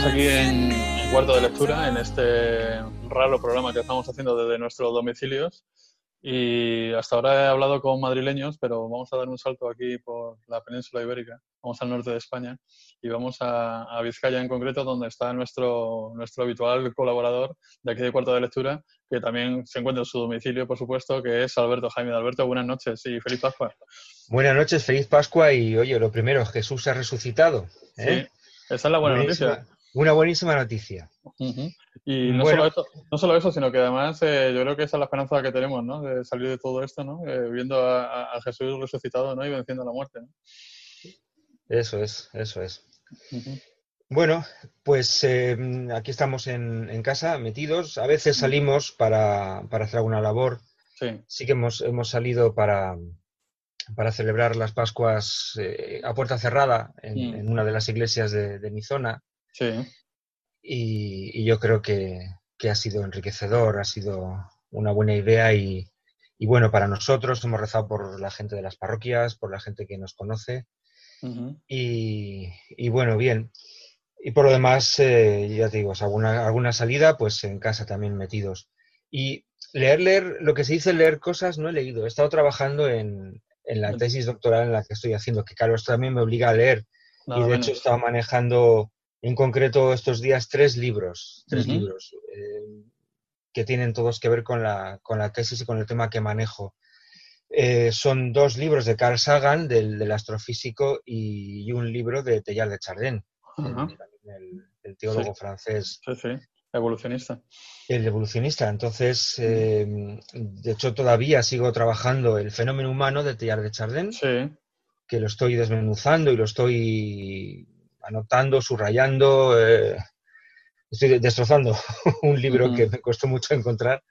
seguimos aquí en, Cuarto de Lectura, en este raro programa que estamos haciendo desde nuestros domicilios. Y hasta ahora he hablado con madrileños, pero vamos a dar un salto aquí por la península ibérica, vamos al norte de España y vamos a, Vizcaya en concreto, donde está nuestro, nuestro habitual colaborador de aquí de Cuarto de Lectura, que también se encuentra en su domicilio, por supuesto, que es Alberto Jaime. Alberto, buenas noches y feliz Pascua. Buenas noches, feliz Pascua y oye, lo primero, Jesús ha resucitado. ¿eh? Sí, esa es la buena noticia. Una buenísima noticia. Y no, solo eso, no solo eso, sino que además eh, yo creo que esa es la esperanza que tenemos, ¿no? De salir de todo esto, ¿no? Eh, viendo a, Jesús resucitado, ¿no? Y venciendo la muerte, ¿no? Eso es, eso es. Bueno, pues em, aquí estamos en, casa, metidos. A veces salimos para, hacer alguna labor. Sí. Sí que hemos, hemos salido para, para celebrar las Pascuas eh, a puerta cerrada en, mm. una de las iglesias de mi zona. Sí. Y, yo creo que, ha sido enriquecedor, ha sido una buena idea y, bueno, para nosotros hemos rezado por la gente de las parroquias, por la gente que nos conoce y, bueno, bien. Y por lo demás, eh, ya te digo, alguna, alguna salida, pues en casa también metidos. Y leer, leer, lo que se dice leer cosas, no he leído. He estado trabajando en, la tesis doctoral en la que estoy haciendo, que claro, esto también me obliga a leer. y de hecho he estado manejando en concreto estos días tres libros, tres libros eh, que tienen todos que ver con la, con la tesis y con el tema que manejo. Eh, son dos libros de Carl Sagan, del, astrofísico, y, un libro de Teilhard de Chardin, el, teólogo francés. Sí, sí, evolucionista. El evolucionista. Entonces, eh, de hecho, todavía sigo trabajando el fenómeno humano de Teilhard de Chardin, que lo estoy desmenuzando y lo estoy anotando, subrayando. Eh, estoy destrozando (laughs) un libro que me costó mucho encontrar,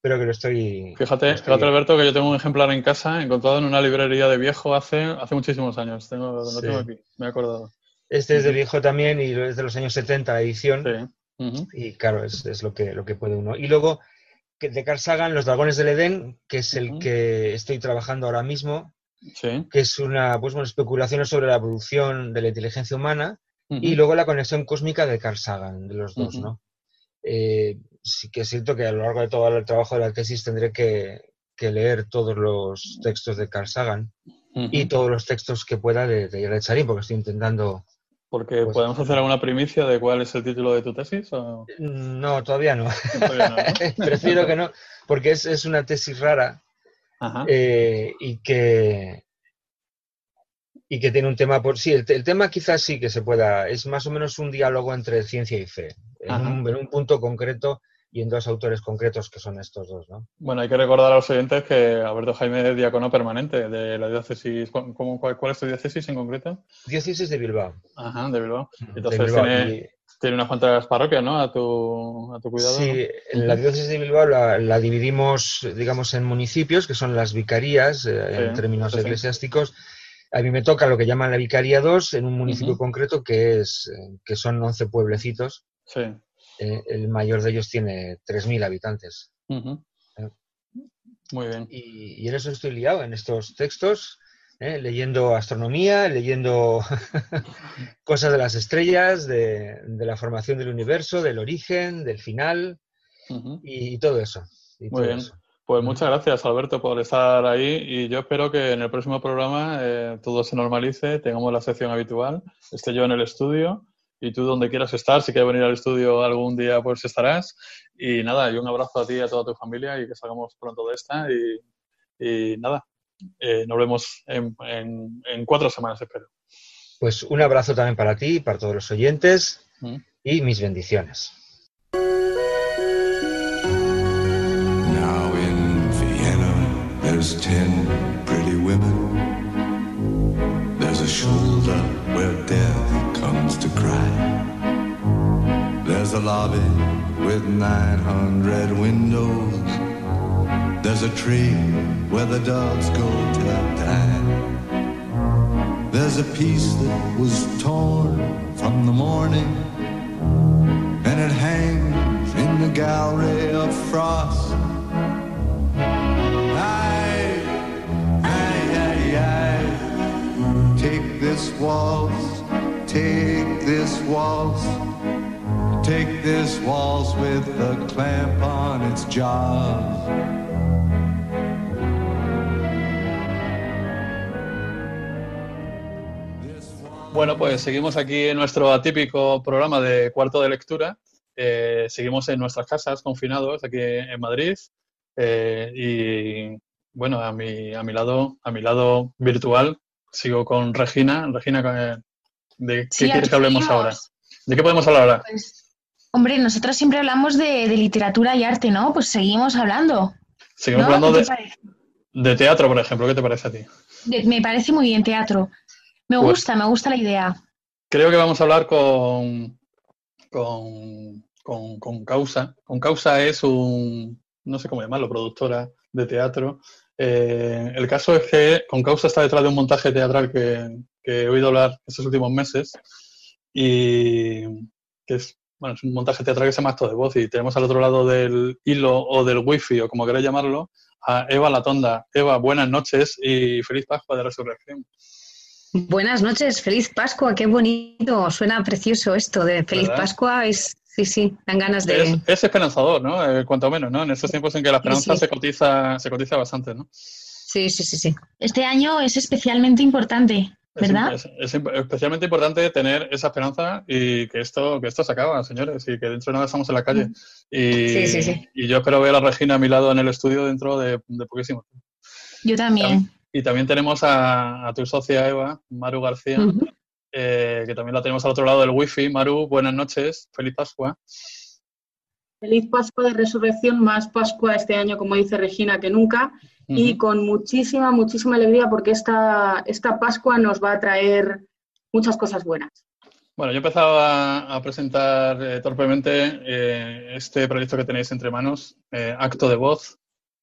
pero que lo estoy... Fíjate, fíjate Alberto, que yo tengo un ejemplar en casa, encontrado en una librería de viejo hace, hace muchísimos años. Tengo, lo tengo aquí, me he acordado. Este es de viejo también y es de los años 70 la edición. Y claro, es, lo, que, lo que puede uno. Y luego, de Carl Sagan, Los Dragones del Edén, que es el que estoy trabajando ahora mismo, que es una pues, bueno, especulación sobre la evolución de la inteligencia humana y luego la conexión cósmica de Carl Sagan, de los dos, ¿no? Eh, sí que siento que a lo largo de todo el trabajo de la tesis tendré que, leer todos los textos de Carl Sagan y todos los textos que pueda de, de Charín, porque estoy intentando... Porque pues, podemos hacer alguna primicia de cuál es el título de tu tesis. No, todavía no. (laughs) Prefiero que no, porque es, es una tesis rara eh, y que y que tiene un tema por sí el, tema quizás sí que se pueda es más o menos un diálogo entre ciencia y fe en un, punto concreto y en dos autores concretos que son estos dos, ¿no? Bueno, hay que recordar a los oyentes que Alberto Jaime es diácono permanente de la diócesis. cuál, es tu diócesis en concreto? Diócesis de Bilbao. Ajá, de Bilbao. Entonces tiene, tiene unas cuantas parroquias, ¿no? A tu, a tu cuidado. Sí, en la diócesis de Bilbao la, dividimos, digamos, en municipios, que son las vicarías, eh, en términos eclesiásticos. A mí me toca lo que llaman la Vicaría 2 en un municipio concreto que, es, eh, que son 11 pueblecitos. Sí. Eh, el mayor de ellos tiene 3.000 habitantes. Muy bien. Y, y, en eso estoy liado, en estos textos. ¿Eh? leyendo astronomía, leyendo (laughs) cosas de las estrellas, de, la formación del universo, del origen, del final y, todo eso. Muy bien. Pues muchas gracias, Alberto, por estar ahí y yo espero que en el próximo programa eh, todo se normalice, tengamos la sección habitual, esté yo en el estudio y tú donde quieras estar, si quieres venir al estudio algún día, pues estarás. Y nada, y un abrazo a ti y a toda tu familia y que salgamos pronto de esta y nada, eh, nos vemos en, cuatro semanas, espero. Pues un abrazo también para ti, para todos los oyentes mm. y mis bendiciones. Now in Vienna, there's ten pretty women. There's a shoulder where death comes to cry. There's a lobby with 900 windows. There's a tree where the dogs go to die. There's a piece that was torn from the morning, and it hangs in the gallery of frost. Take this waltz, take this waltz. Take this waltz with a clamp on its jaws. Bueno, pues seguimos aquí en nuestro atípico programa de cuarto de lectura. Eh, seguimos en nuestras casas, confinados, aquí en Madrid. Eh, y bueno, a mi, a mi lado, a mi lado virtual, sigo con Regina. Regina, ¿de qué quieres que hablemos ahora? ¿De qué podemos hablar ahora? Pues, hombre, nosotros siempre hablamos de, literatura y arte, ¿no? Pues seguimos hablando. Seguimos hablando de, de, teatro, por ejemplo. ¿Qué te parece a ti? me parece muy bien teatro. Me pues gusta, me gusta la idea. Creo que vamos a hablar con, con, Causa. Con Causa es un, no sé cómo llamarlo, productora de teatro. Eh, el caso es que con Causa está detrás de un montaje teatral que, he oído hablar estos últimos meses y que es, bueno, es un montaje teatral que se llama Acto de Voz y tenemos al otro lado del hilo o del wifi o como queráis llamarlo a Eva Latonda. Eva, buenas noches y feliz Pascua de Resurrección. Buenas noches, feliz Pascua, qué bonito, suena precioso esto de feliz Pascua, es, sí, sí, dan ganas de... Es, esperanzador, ¿no? Eh, cuanto menos, ¿no? En estos tiempos en que la esperanza se cotiza se cotiza bastante, ¿no? Sí, sí, sí, sí. Este año es especialmente importante, ¿verdad? Es, especialmente importante tener esa esperanza y que esto, que esto se acaba, señores, y que dentro de nada estamos en la calle. Y, sí, sí, sí. y yo espero ver a Regina a mi lado en el estudio dentro de, de poquísimo tiempo. Yo también. Y también tenemos a, tu socia Eva, Maru García, eh, que también la tenemos al otro lado del wifi. Maru, buenas noches, feliz Pascua. Feliz Pascua de Resurrección, más Pascua este año, como dice Regina, que nunca, y con muchísima, muchísima alegría porque esta, esta Pascua nos va a traer muchas cosas buenas. Bueno, yo he empezado a, presentar eh, torpemente eh, este proyecto que tenéis entre manos, Acto de Voz.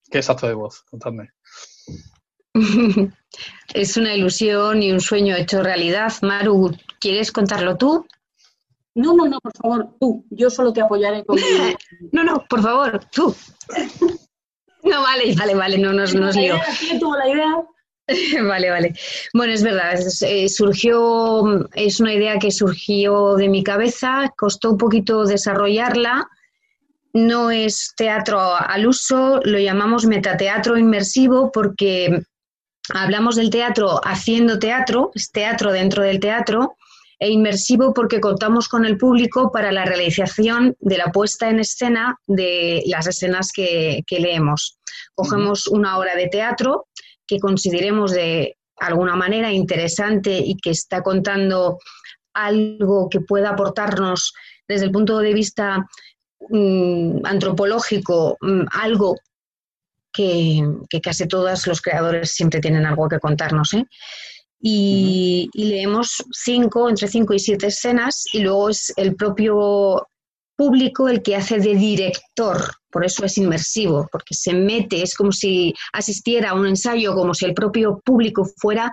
¿Qué es Acto de Voz? Contadme. (laughs) es una ilusión y un sueño hecho realidad. Maru, ¿quieres contarlo tú? No, no, no, por favor, tú. Yo solo te apoyaré con (laughs) No, no, por favor, tú. No, vale, vale, vale, no nos, nos lío. ¿Quién tuvo la idea? (laughs) Vale, vale. Bueno, es verdad, eh, surgió, es una idea que surgió de mi cabeza, costó un poquito desarrollarla, no es teatro al uso, lo llamamos metateatro inmersivo porque hablamos del teatro haciendo teatro, es teatro dentro del teatro, e inmersivo porque contamos con el público para la realización de la puesta en escena de las escenas que, leemos. Cogemos una hora de teatro que consideremos de alguna manera interesante y que está contando algo que pueda aportarnos desde el punto de vista mm, antropológico, mm, algo que, casi todos los creadores siempre tienen algo que contarnos. ¿eh? Y, leemos cinco, entre cinco y siete escenas, y luego es el propio público el que hace de director, por eso es inmersivo, porque se mete, es como si asistiera a un ensayo, como si el propio público fuera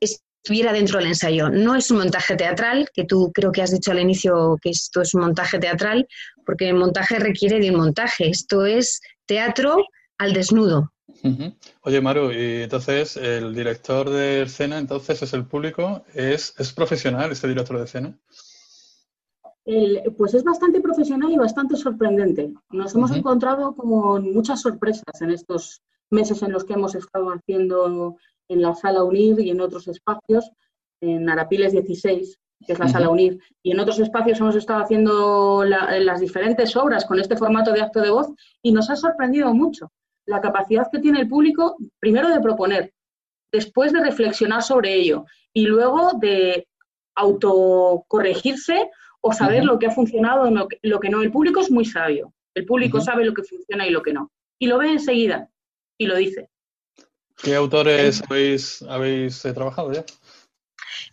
estuviera dentro del ensayo. No es un montaje teatral, que tú creo que has dicho al inicio que esto es un montaje teatral, porque el montaje requiere de un montaje. Esto es teatro al desnudo. Oye, Maru, y entonces el director de escena, entonces es el público, ¿es, es profesional este director de escena? pues es bastante profesional y bastante sorprendente. Nos hemos encontrado con muchas sorpresas en estos meses en los que hemos estado haciendo en la sala UNIR y en otros espacios, en Arapiles 16, que es la sala UNIR, y en otros espacios hemos estado haciendo las diferentes obras con este formato de acto de voz y nos ha sorprendido mucho la capacidad que tiene el público, primero de proponer, después de reflexionar sobre ello y luego de autocorregirse o saber lo que ha funcionado y lo que, no. El público es muy sabio. El público sabe lo que funciona y lo que no. Y lo ve enseguida y lo dice. ¿Qué autores habéis, habéis eh, trabajado ya?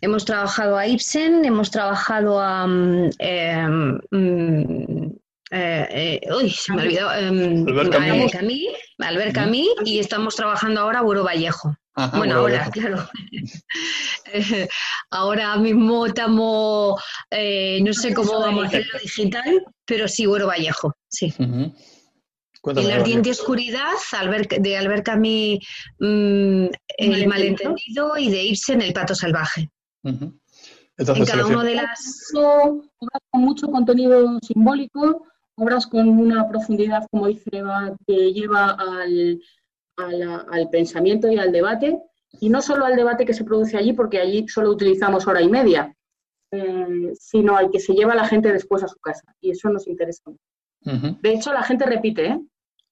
Hemos trabajado a Ibsen, hemos trabajado a mm, em, mm, eh, eh, uy, se me olvidó. Eh, Albert Camus. y estamos trabajando ahora Buro Vallejo. bueno, ahora, claro. (laughs) ahora mismo estamos, no sé cómo vamos a hacerlo digital, pero sí, Buro Vallejo, sí. En la ardiente oscuridad, de Albert Camus, mm, El malentendido y de Ibsen, El pato salvaje. en cada uno de las... Con mucho contenido simbólico, obras con una profundidad, como dice Eva, que lleva al, al pensamiento y al debate y no solo al debate que se produce allí, porque allí solo utilizamos hora y media, eh, sino al que se lleva la gente después a su casa. Y eso nos interesa. De hecho, la gente repite, ¿eh?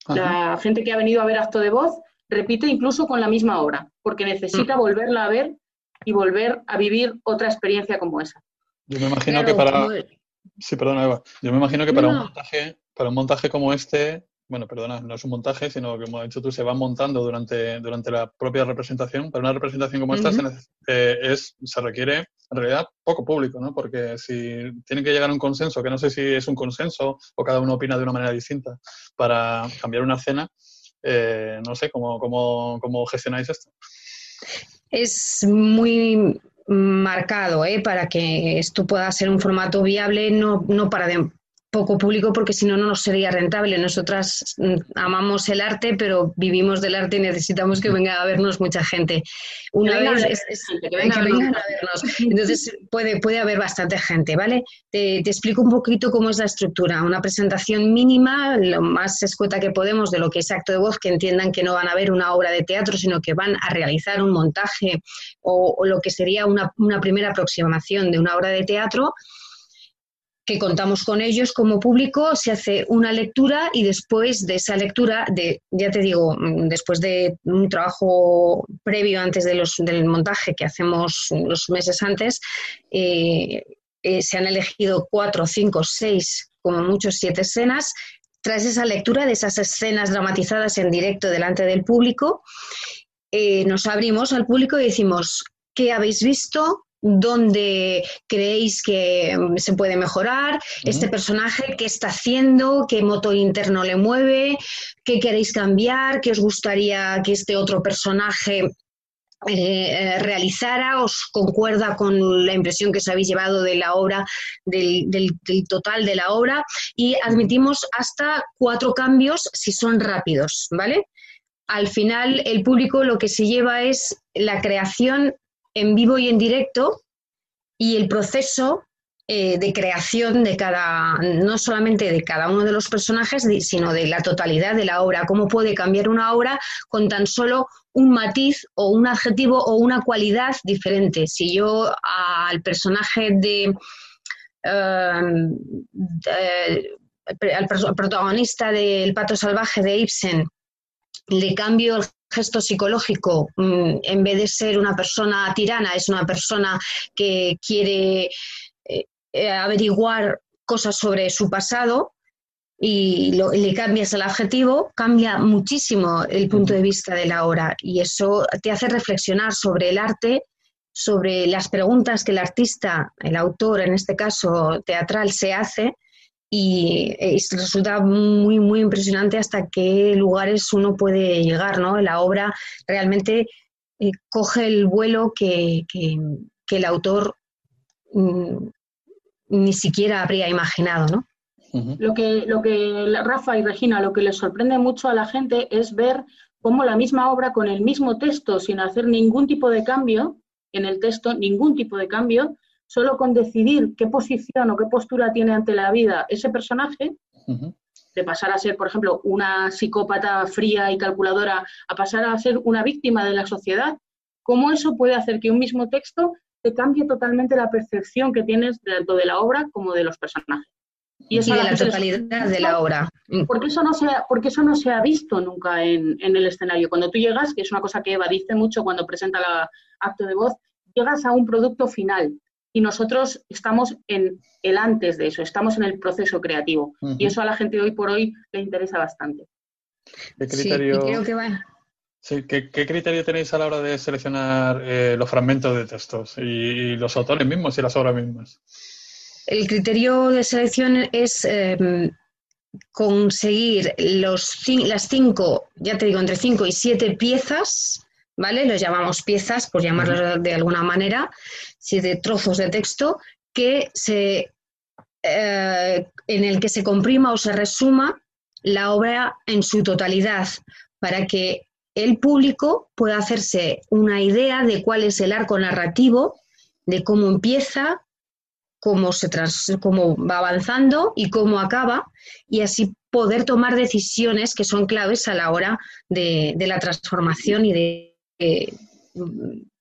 La gente que ha venido a ver acto de voz repite incluso con la misma obra, porque necesita mm. volverla a ver y volver a vivir otra experiencia como esa. Yo me imagino que para... Sí, perdona, Eva. Yo me imagino que para, un montaje, para un montaje como este, bueno, perdona, no es un montaje, sino que como has dicho tú, se va montando durante, durante la propia representación. Para una representación como esta se, eh, es, se requiere, en realidad, poco público, ¿no? Porque si tiene que llegar a un consenso, que no sé si es un consenso o cada uno opina de una manera distinta, para cambiar una cena, eh, no sé, ¿cómo, cómo, cómo gestionáis esto? Es muy marcado ¿eh? para que esto pueda ser un formato viable, no, no para de, poco público porque si no, no nos sería rentable. Nosotras mm, amamos el arte, pero vivimos del arte y necesitamos que venga a vernos mucha gente. Una vez que, vengan a vernos. Entonces puede, puede haber bastante gente, ¿vale? Te, te, explico un poquito cómo es la estructura. Una presentación mínima, lo más escueta que podemos de lo que es acto de voz, que entiendan que no van a ver una obra de teatro, sino que van a realizar un montaje o, o lo que sería una, una primera aproximación de una obra de teatro que contamos con ellos como público, se hace una lectura y después de esa lectura, de, ya te digo, mm, después de un trabajo previo antes de los, del montaje que hacemos los meses antes, eh, eh, se han elegido cuatro, cinco, seis, como muchos siete escenas. Tras esa lectura de esas escenas dramatizadas en directo delante del público, eh, nos abrimos al público y decimos, ¿qué habéis visto? Dónde creéis que mm, se puede mejorar, este personaje, qué está haciendo, qué motor interno le mueve, qué queréis cambiar, qué os gustaría que este otro personaje eh, eh, realizara, os concuerda con la impresión que os habéis llevado de la obra, del, total de la obra, y admitimos hasta cuatro cambios si son rápidos, ¿vale? Al final, el público lo que se lleva es la creación en vivo y en directo y el proceso eh, de creación de cada, no solamente de cada uno de los personajes, sino de la totalidad de la obra, cómo puede cambiar una obra con tan solo un matiz o un adjetivo o una cualidad diferente. Si yo al personaje de, em, al protagonista del pato salvaje de Ibsen le cambio el gesto psicológico, mm, en vez de ser una persona tirana, es una persona que quiere eh, eh, averiguar cosas sobre su pasado y le cambias el adjetivo, cambia muchísimo el punto de vista de la obra y eso te hace reflexionar sobre el arte, sobre las preguntas que el artista, el autor en este caso teatral, se hace y, resulta muy, muy impresionante hasta qué lugares uno puede llegar, ¿no? La obra realmente eh, coge el vuelo que, el autor mm, ni siquiera habría imaginado, ¿no? Lo que, lo que Rafa y Regina, lo que les sorprende mucho a la gente es ver cómo la misma obra con el mismo texto, sin hacer ningún tipo de cambio en el texto, ningún tipo de cambio, solo con decidir qué posición o qué postura tiene ante la vida ese personaje, de pasar a ser, por ejemplo, una psicópata fría y calculadora, a pasar a ser una víctima de la sociedad, cómo eso puede hacer que un mismo texto te cambie totalmente la percepción que tienes tanto de la obra como de los personajes. Y, de la totalidad de la obra. Porque eso no se ha, porque eso no se ha visto nunca en, en, el escenario. Cuando tú llegas, que es una cosa que Eva dice mucho cuando presenta el acto de voz, llegas a un producto final y nosotros estamos en el antes de eso, estamos en el proceso creativo. Y eso a la gente hoy por hoy le interesa bastante. ¿Qué criterio, ¿qué, criterio tenéis a la hora de seleccionar eh, los fragmentos de textos y, los autores mismos y las obras mismas? El criterio de selección es em, conseguir los, las cinco, ya te digo, entre cinco y siete piezas ¿vale? Los llamamos piezas, por llamarlos de alguna manera, siete trozos de texto que se, eh, en el que se comprima o se resuma la obra en su totalidad para que el público pueda hacerse una idea de cuál es el arco narrativo, de cómo empieza, cómo, se cómo va avanzando y cómo acaba, y así poder tomar decisiones que son claves a la hora de la transformación y de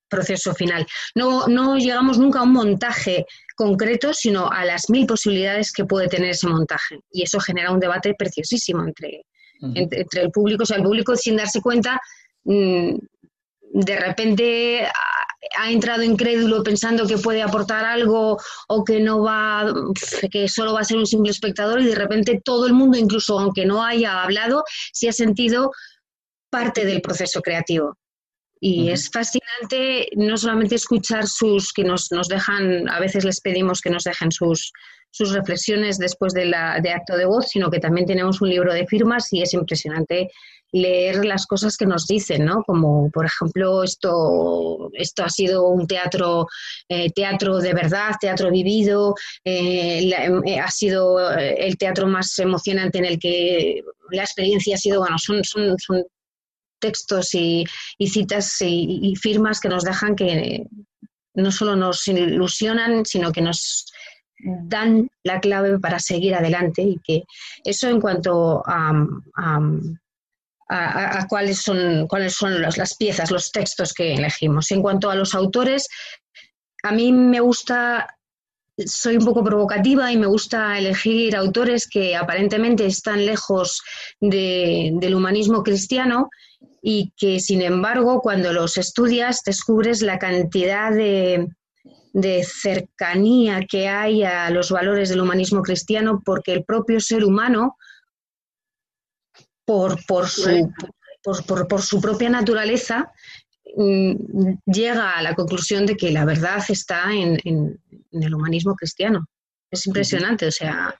proceso final. No, no llegamos nunca a un montaje concreto, sino a las mil posibilidades que puede tener ese montaje. Y eso genera un debate preciosísimo entre, entre, el público. O sea, el público sin darse cuenta, mm, de repente ha, entrado incrédulo pensando que puede aportar algo o que no va, que solo va a ser un simple espectador y de repente todo el mundo, incluso aunque no haya hablado, se ha sentido parte del proceso creativo. Y es fascinante no solamente escuchar sus, que nos, nos, dejan, a veces les pedimos que nos dejen sus, sus reflexiones después de, la, de acto de voz, sino que también tenemos un libro de firmas y es impresionante leer las cosas que nos dicen, ¿no? Como, por ejemplo, esto, esto ha sido un teatro, eh, teatro de verdad, teatro vivido, eh, eh, ha sido el teatro más emocionante en el que la experiencia ha sido, bueno, son, son, son textos y, citas y, firmas que nos dejan que no solo nos ilusionan, sino que nos dan la clave para seguir adelante y que eso en cuanto a, cuáles son, cuáles son las piezas, los textos que elegimos. En cuanto a los autores, a mí me gusta soy un poco provocativa y me gusta elegir autores que aparentemente están lejos del humanismo cristiano y que, sin embargo, cuando los estudias descubres la cantidad de, cercanía que hay a los valores del humanismo cristiano porque el propio ser humano, por, su, por, su propia naturaleza, mm, llega a la conclusión de que la verdad está en el humanismo cristiano. Es impresionante, o sea,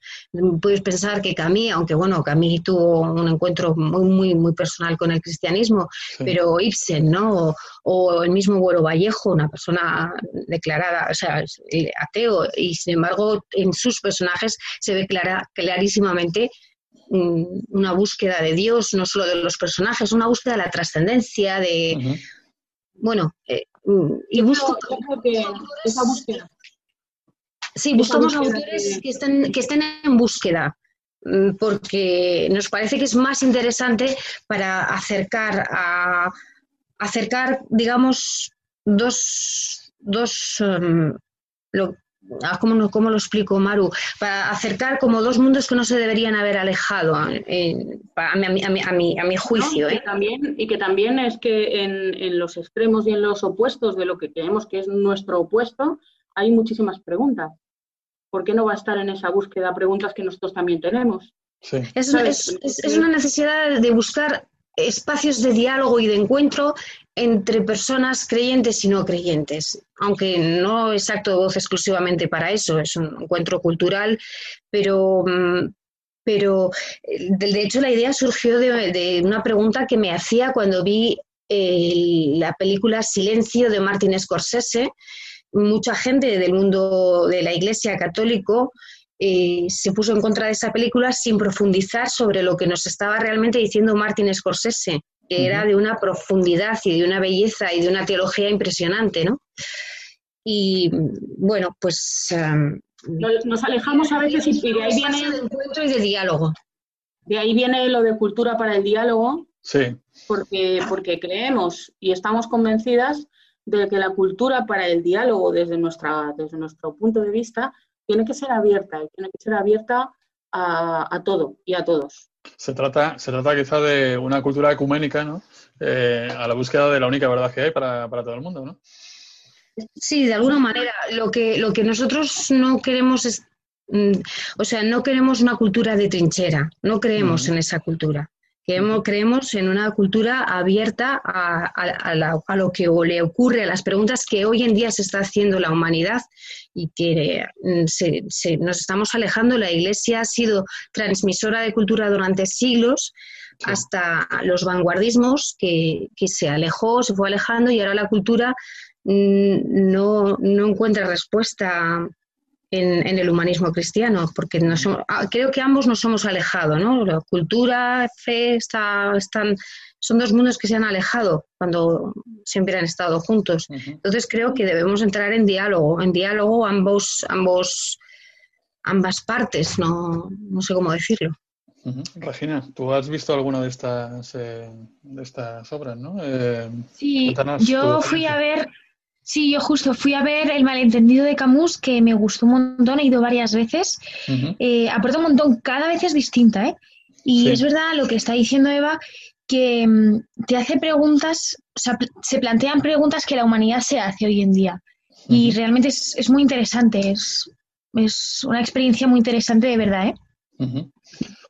puedes pensar que Camille, aunque bueno, Camille tuvo un encuentro muy, muy, muy personal con el cristianismo, pero Ibsen, ¿no? O, el mismo Güero Vallejo, una persona declarada, o sea, ateo, y sin embargo en sus personajes se ve clara, clarísimamente mm, una búsqueda de Dios, no solo de los personajes, una búsqueda de la trascendencia, de... Bueno, eh, mm, y busco... que esa búsqueda Sí, buscamos autores que estén, que estén en búsqueda, mm, porque nos parece que es más interesante para acercar a acercar, digamos, dos, dos um, lo, ah, ¿cómo, lo explico, Maru? Para acercar como dos mundos que no se deberían haber alejado, eh, a, mi, a, mi, a, mi, juicio. y, que ¿eh? también, y que también es que en, en, los extremos y en los opuestos de lo que creemos que es nuestro opuesto, hay muchísimas preguntas. ¿Por qué no va a estar en esa búsqueda preguntas que nosotros también tenemos? Es, una necesidad de buscar espacios de diálogo y de encuentro entre personas creyentes y no creyentes, aunque no es acto de voz exclusivamente para eso, es un encuentro cultural, pero, mm, pero de hecho la idea surgió de, una pregunta que me hacía cuando vi la película Silencio de Martin Scorsese, mucha gente del mundo de la Iglesia católico eh, se puso en contra de esa película sin profundizar sobre lo que nos estaba realmente diciendo Martin Scorsese, que era de una profundidad y de una belleza y de una teología impresionante, ¿no? Y bueno, pues... Um, nos alejamos a veces y de ahí viene... De encuentro y de diálogo. De ahí viene lo de cultura para el diálogo. Sí. Porque, porque creemos y estamos convencidas de que la cultura para el diálogo desde, nuestra, desde nuestro punto de vista tiene que ser abierta y tiene que ser abierta a, todo y a todos. Se trata, se trata quizá de una cultura ecuménica, ¿no? Eh, a la búsqueda de la única verdad que hay para, todo el mundo, ¿no? Sí, de alguna manera. Lo que, lo que nosotros no queremos es, mm, o sea, no queremos una cultura de trinchera, no creemos en esa cultura creemos en una cultura abierta a, lo que le ocurre, a las preguntas que hoy en día se está haciendo la humanidad y que mm, nos estamos alejando. La Iglesia ha sido transmisora de cultura durante siglos hasta los vanguardismos que, se alejó, se fue alejando y ahora la cultura mm, no, no encuentra respuesta en, el humanismo cristiano, porque ah, creo que ambos nos hemos alejado, ¿no? La cultura, fe, está, están, son dos mundos que se han alejado cuando siempre han estado juntos. Entonces creo que debemos entrar en diálogo, en diálogo ambos, ambos, ambas partes, no, no sé cómo decirlo. Regina, ¿tú has visto alguna de estas, eh, de estas obras, no? Eh, sí, yo fui a ver, sí, yo justo fui a ver El malentendido de Camus, que me gustó un montón, he ido varias veces. Uh aporta un montón, cada vez es distinta, ¿eh? Y es verdad lo que está diciendo Eva, que mm, te hace preguntas, o sea, se plantean preguntas que la humanidad se hace hoy en día. Y realmente es, es, muy interesante, es, es, una experiencia muy interesante de verdad. ¿eh?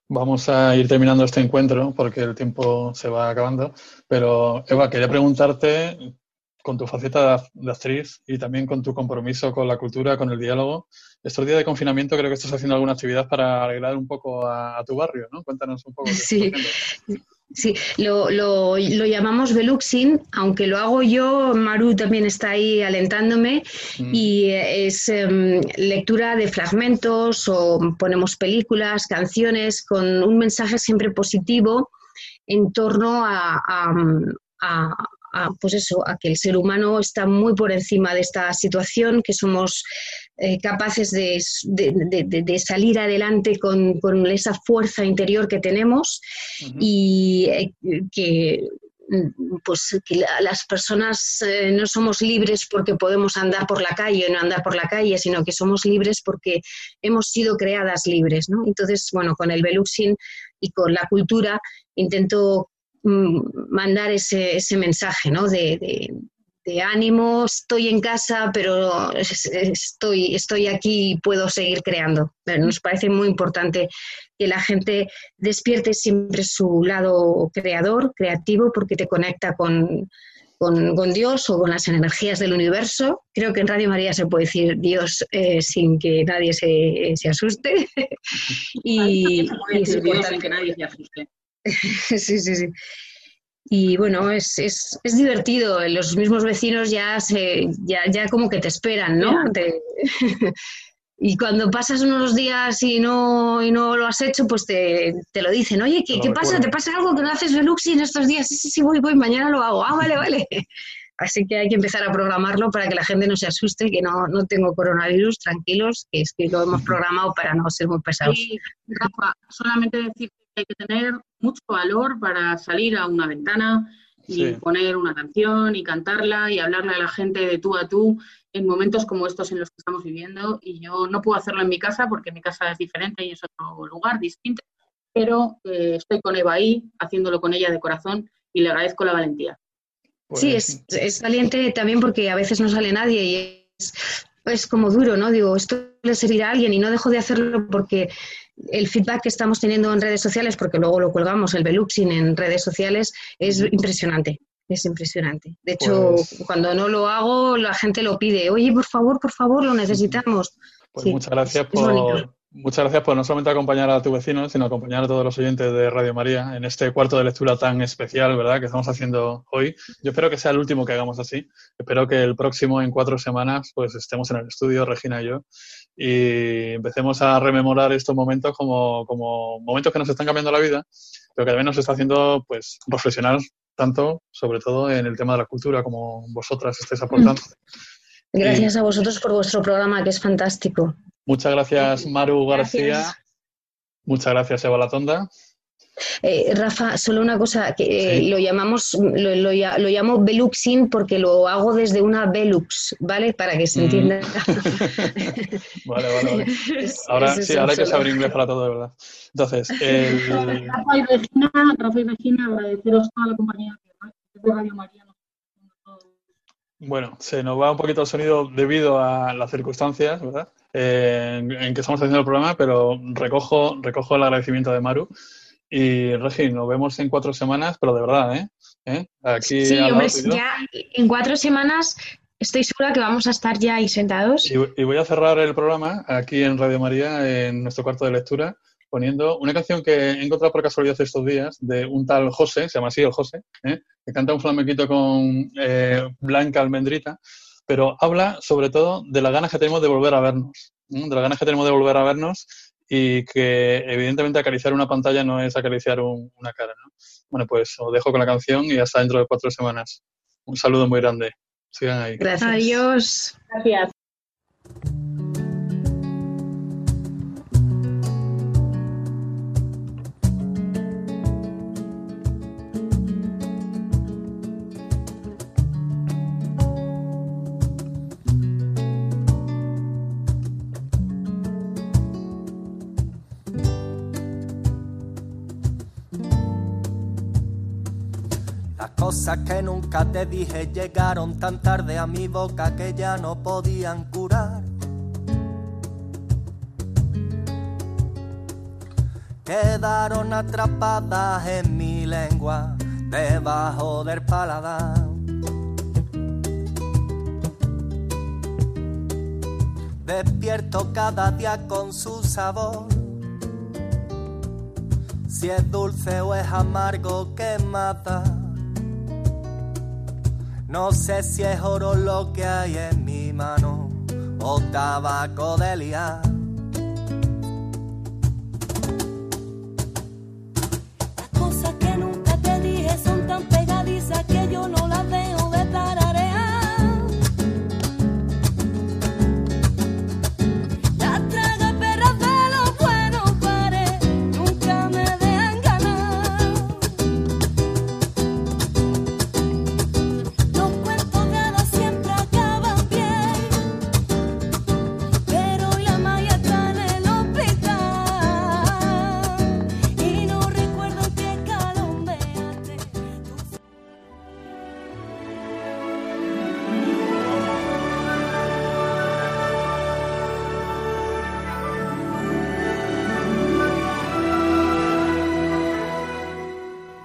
Vamos a ir terminando este encuentro porque el tiempo se va acabando. Pero, Eva, quería preguntarte, con tu faceta de actriz y también con tu compromiso con la cultura, con el diálogo, estos días de confinamiento creo que estás haciendo alguna actividad para alegrar un poco a, tu barrio, ¿no? Cuéntanos un poco. Sí, Sí, lo, lo, lo, llamamos Beluxing, aunque lo hago yo, Maru también está ahí alentándome mm. y es em, lectura de fragmentos o ponemos películas, canciones con un mensaje siempre positivo en torno a, pues eso, a que el ser humano está muy por encima de esta situación, que somos eh, capaces de, salir adelante con, esa fuerza interior que tenemos y eh, que pues que las personas eh, no somos libres porque podemos andar por la calle o no andar por la calle, sino que somos libres porque hemos sido creadas libres, ¿no? Entonces, bueno, con el Beluxin y con la cultura intento Mm, mandar ese, ese mensaje ¿no? de, de, ánimo, estoy en casa, pero estoy, estoy aquí y puedo seguir creando. Nos parece muy importante que la gente despierte siempre su lado creador, creativo, porque te conecta con, con, Dios o con las energías del universo. Creo que en Radio María se puede decir Dios eh, sin que nadie se, se asuste. (laughs) y, Dios sin que nadie se asuste. (laughs) sí, sí, sí. Y bueno, es, es, es, divertido. Los mismos vecinos ya, se, ya, ya como que te esperan, ¿no? (laughs) y cuando pasas unos días y no, y no lo has hecho, pues te, te lo dicen. Oye, ¿qué, ¿qué pasa? ¿Te pasa algo que no haces Veluxi en estos días? Sí, sí, sí, voy, voy, mañana lo hago. Ah, vale, vale. Así que hay que empezar a programarlo para que la gente no se asuste, que no, no tengo coronavirus, tranquilos, que es que lo hemos programado para no ser muy pesados. Sí, Rafa, solamente decir hay que tener mucho valor para salir a una ventana y poner una canción y cantarla y hablarle a la gente de tú a tú en momentos como estos en los que estamos viviendo. Y yo no puedo hacerlo en mi casa porque mi casa es diferente y es otro lugar distinto, pero eh, estoy con Eva ahí, haciéndolo con ella de corazón y le agradezco la valentía. sí, pues es, es valiente también porque a veces no sale nadie y es, es como duro, ¿no? Digo, esto le servirá a alguien y no dejo de hacerlo porque el feedback que estamos teniendo en redes sociales, porque luego lo colgamos, el Beluxing en redes sociales, es impresionante. Es impresionante. De hecho, pues cuando no lo hago, la gente lo pide. Oye, por favor, por favor, lo necesitamos. Pues muchas gracias por, Muchas gracias por no solamente acompañar a tu vecino, sino acompañar a todos los oyentes de Radio María en este cuarto de lectura tan especial, ¿verdad?, que estamos haciendo hoy. Yo espero que sea el último que hagamos así. Espero que el próximo, en cuatro semanas, pues estemos en el estudio, Regina y yo, y empecemos a rememorar estos momentos como, como momentos que nos están cambiando la vida, pero que también nos está haciendo, pues, reflexionar tanto, sobre todo en el tema de la cultura, como vosotras estáis aportando. Gracias a vosotros por vuestro programa, que es fantástico. Muchas gracias, Maru García. Muchas gracias, Eva Latonda. Eh, Rafa, solo una cosa, que eh, lo llamamos, lo, lo, llamo Beluxing porque lo hago desde una Belux, ¿vale? Para que se mm. entienda. (laughs) vale, vale, vale. ahora sí, ahora hay que saber inglés para todo, de verdad. Entonces, el... Rafa y Regina, Rafa y Regina, agradeceros toda la compañía de Radio María. Bueno, se nos va un poquito el sonido debido a las circunstancias, ¿verdad? Eh, en, que estamos haciendo el programa, pero recojo, recojo el agradecimiento de Maru. Y Regi, nos vemos en cuatro semanas, pero de verdad, ¿eh? ¿Eh? Aquí sí, hombre, ya en cuatro semanas estoy segura que vamos a estar ya ahí sentados. Y, y, voy a cerrar el programa aquí en Radio María, en nuestro cuarto de lectura, poniendo una canción que he encontrado por casualidad estos días de un tal José, se llama así el José, ¿eh? que canta un flamenquito con eh, Blanca Almendrita, pero habla sobre todo de las ganas que tenemos de volver a vernos, de las ganas que tenemos de volver a vernos y que evidentemente acariciar una pantalla no es acariciar una cara. ¿no? Bueno, pues os dejo con la canción y hasta dentro de cuatro semanas. Un saludo muy grande. Sigan ahí. Gracias. Adiós. Gracias. Las cosas que nunca te dije llegaron tan tarde a mi boca que ya no podían curar. Quedaron atrapadas en mi lengua debajo del paladar. Despierto cada día con su sabor. Si es dulce o es amargo que mata. No sé si es oro lo que hay en mi mano o tabaco de liar.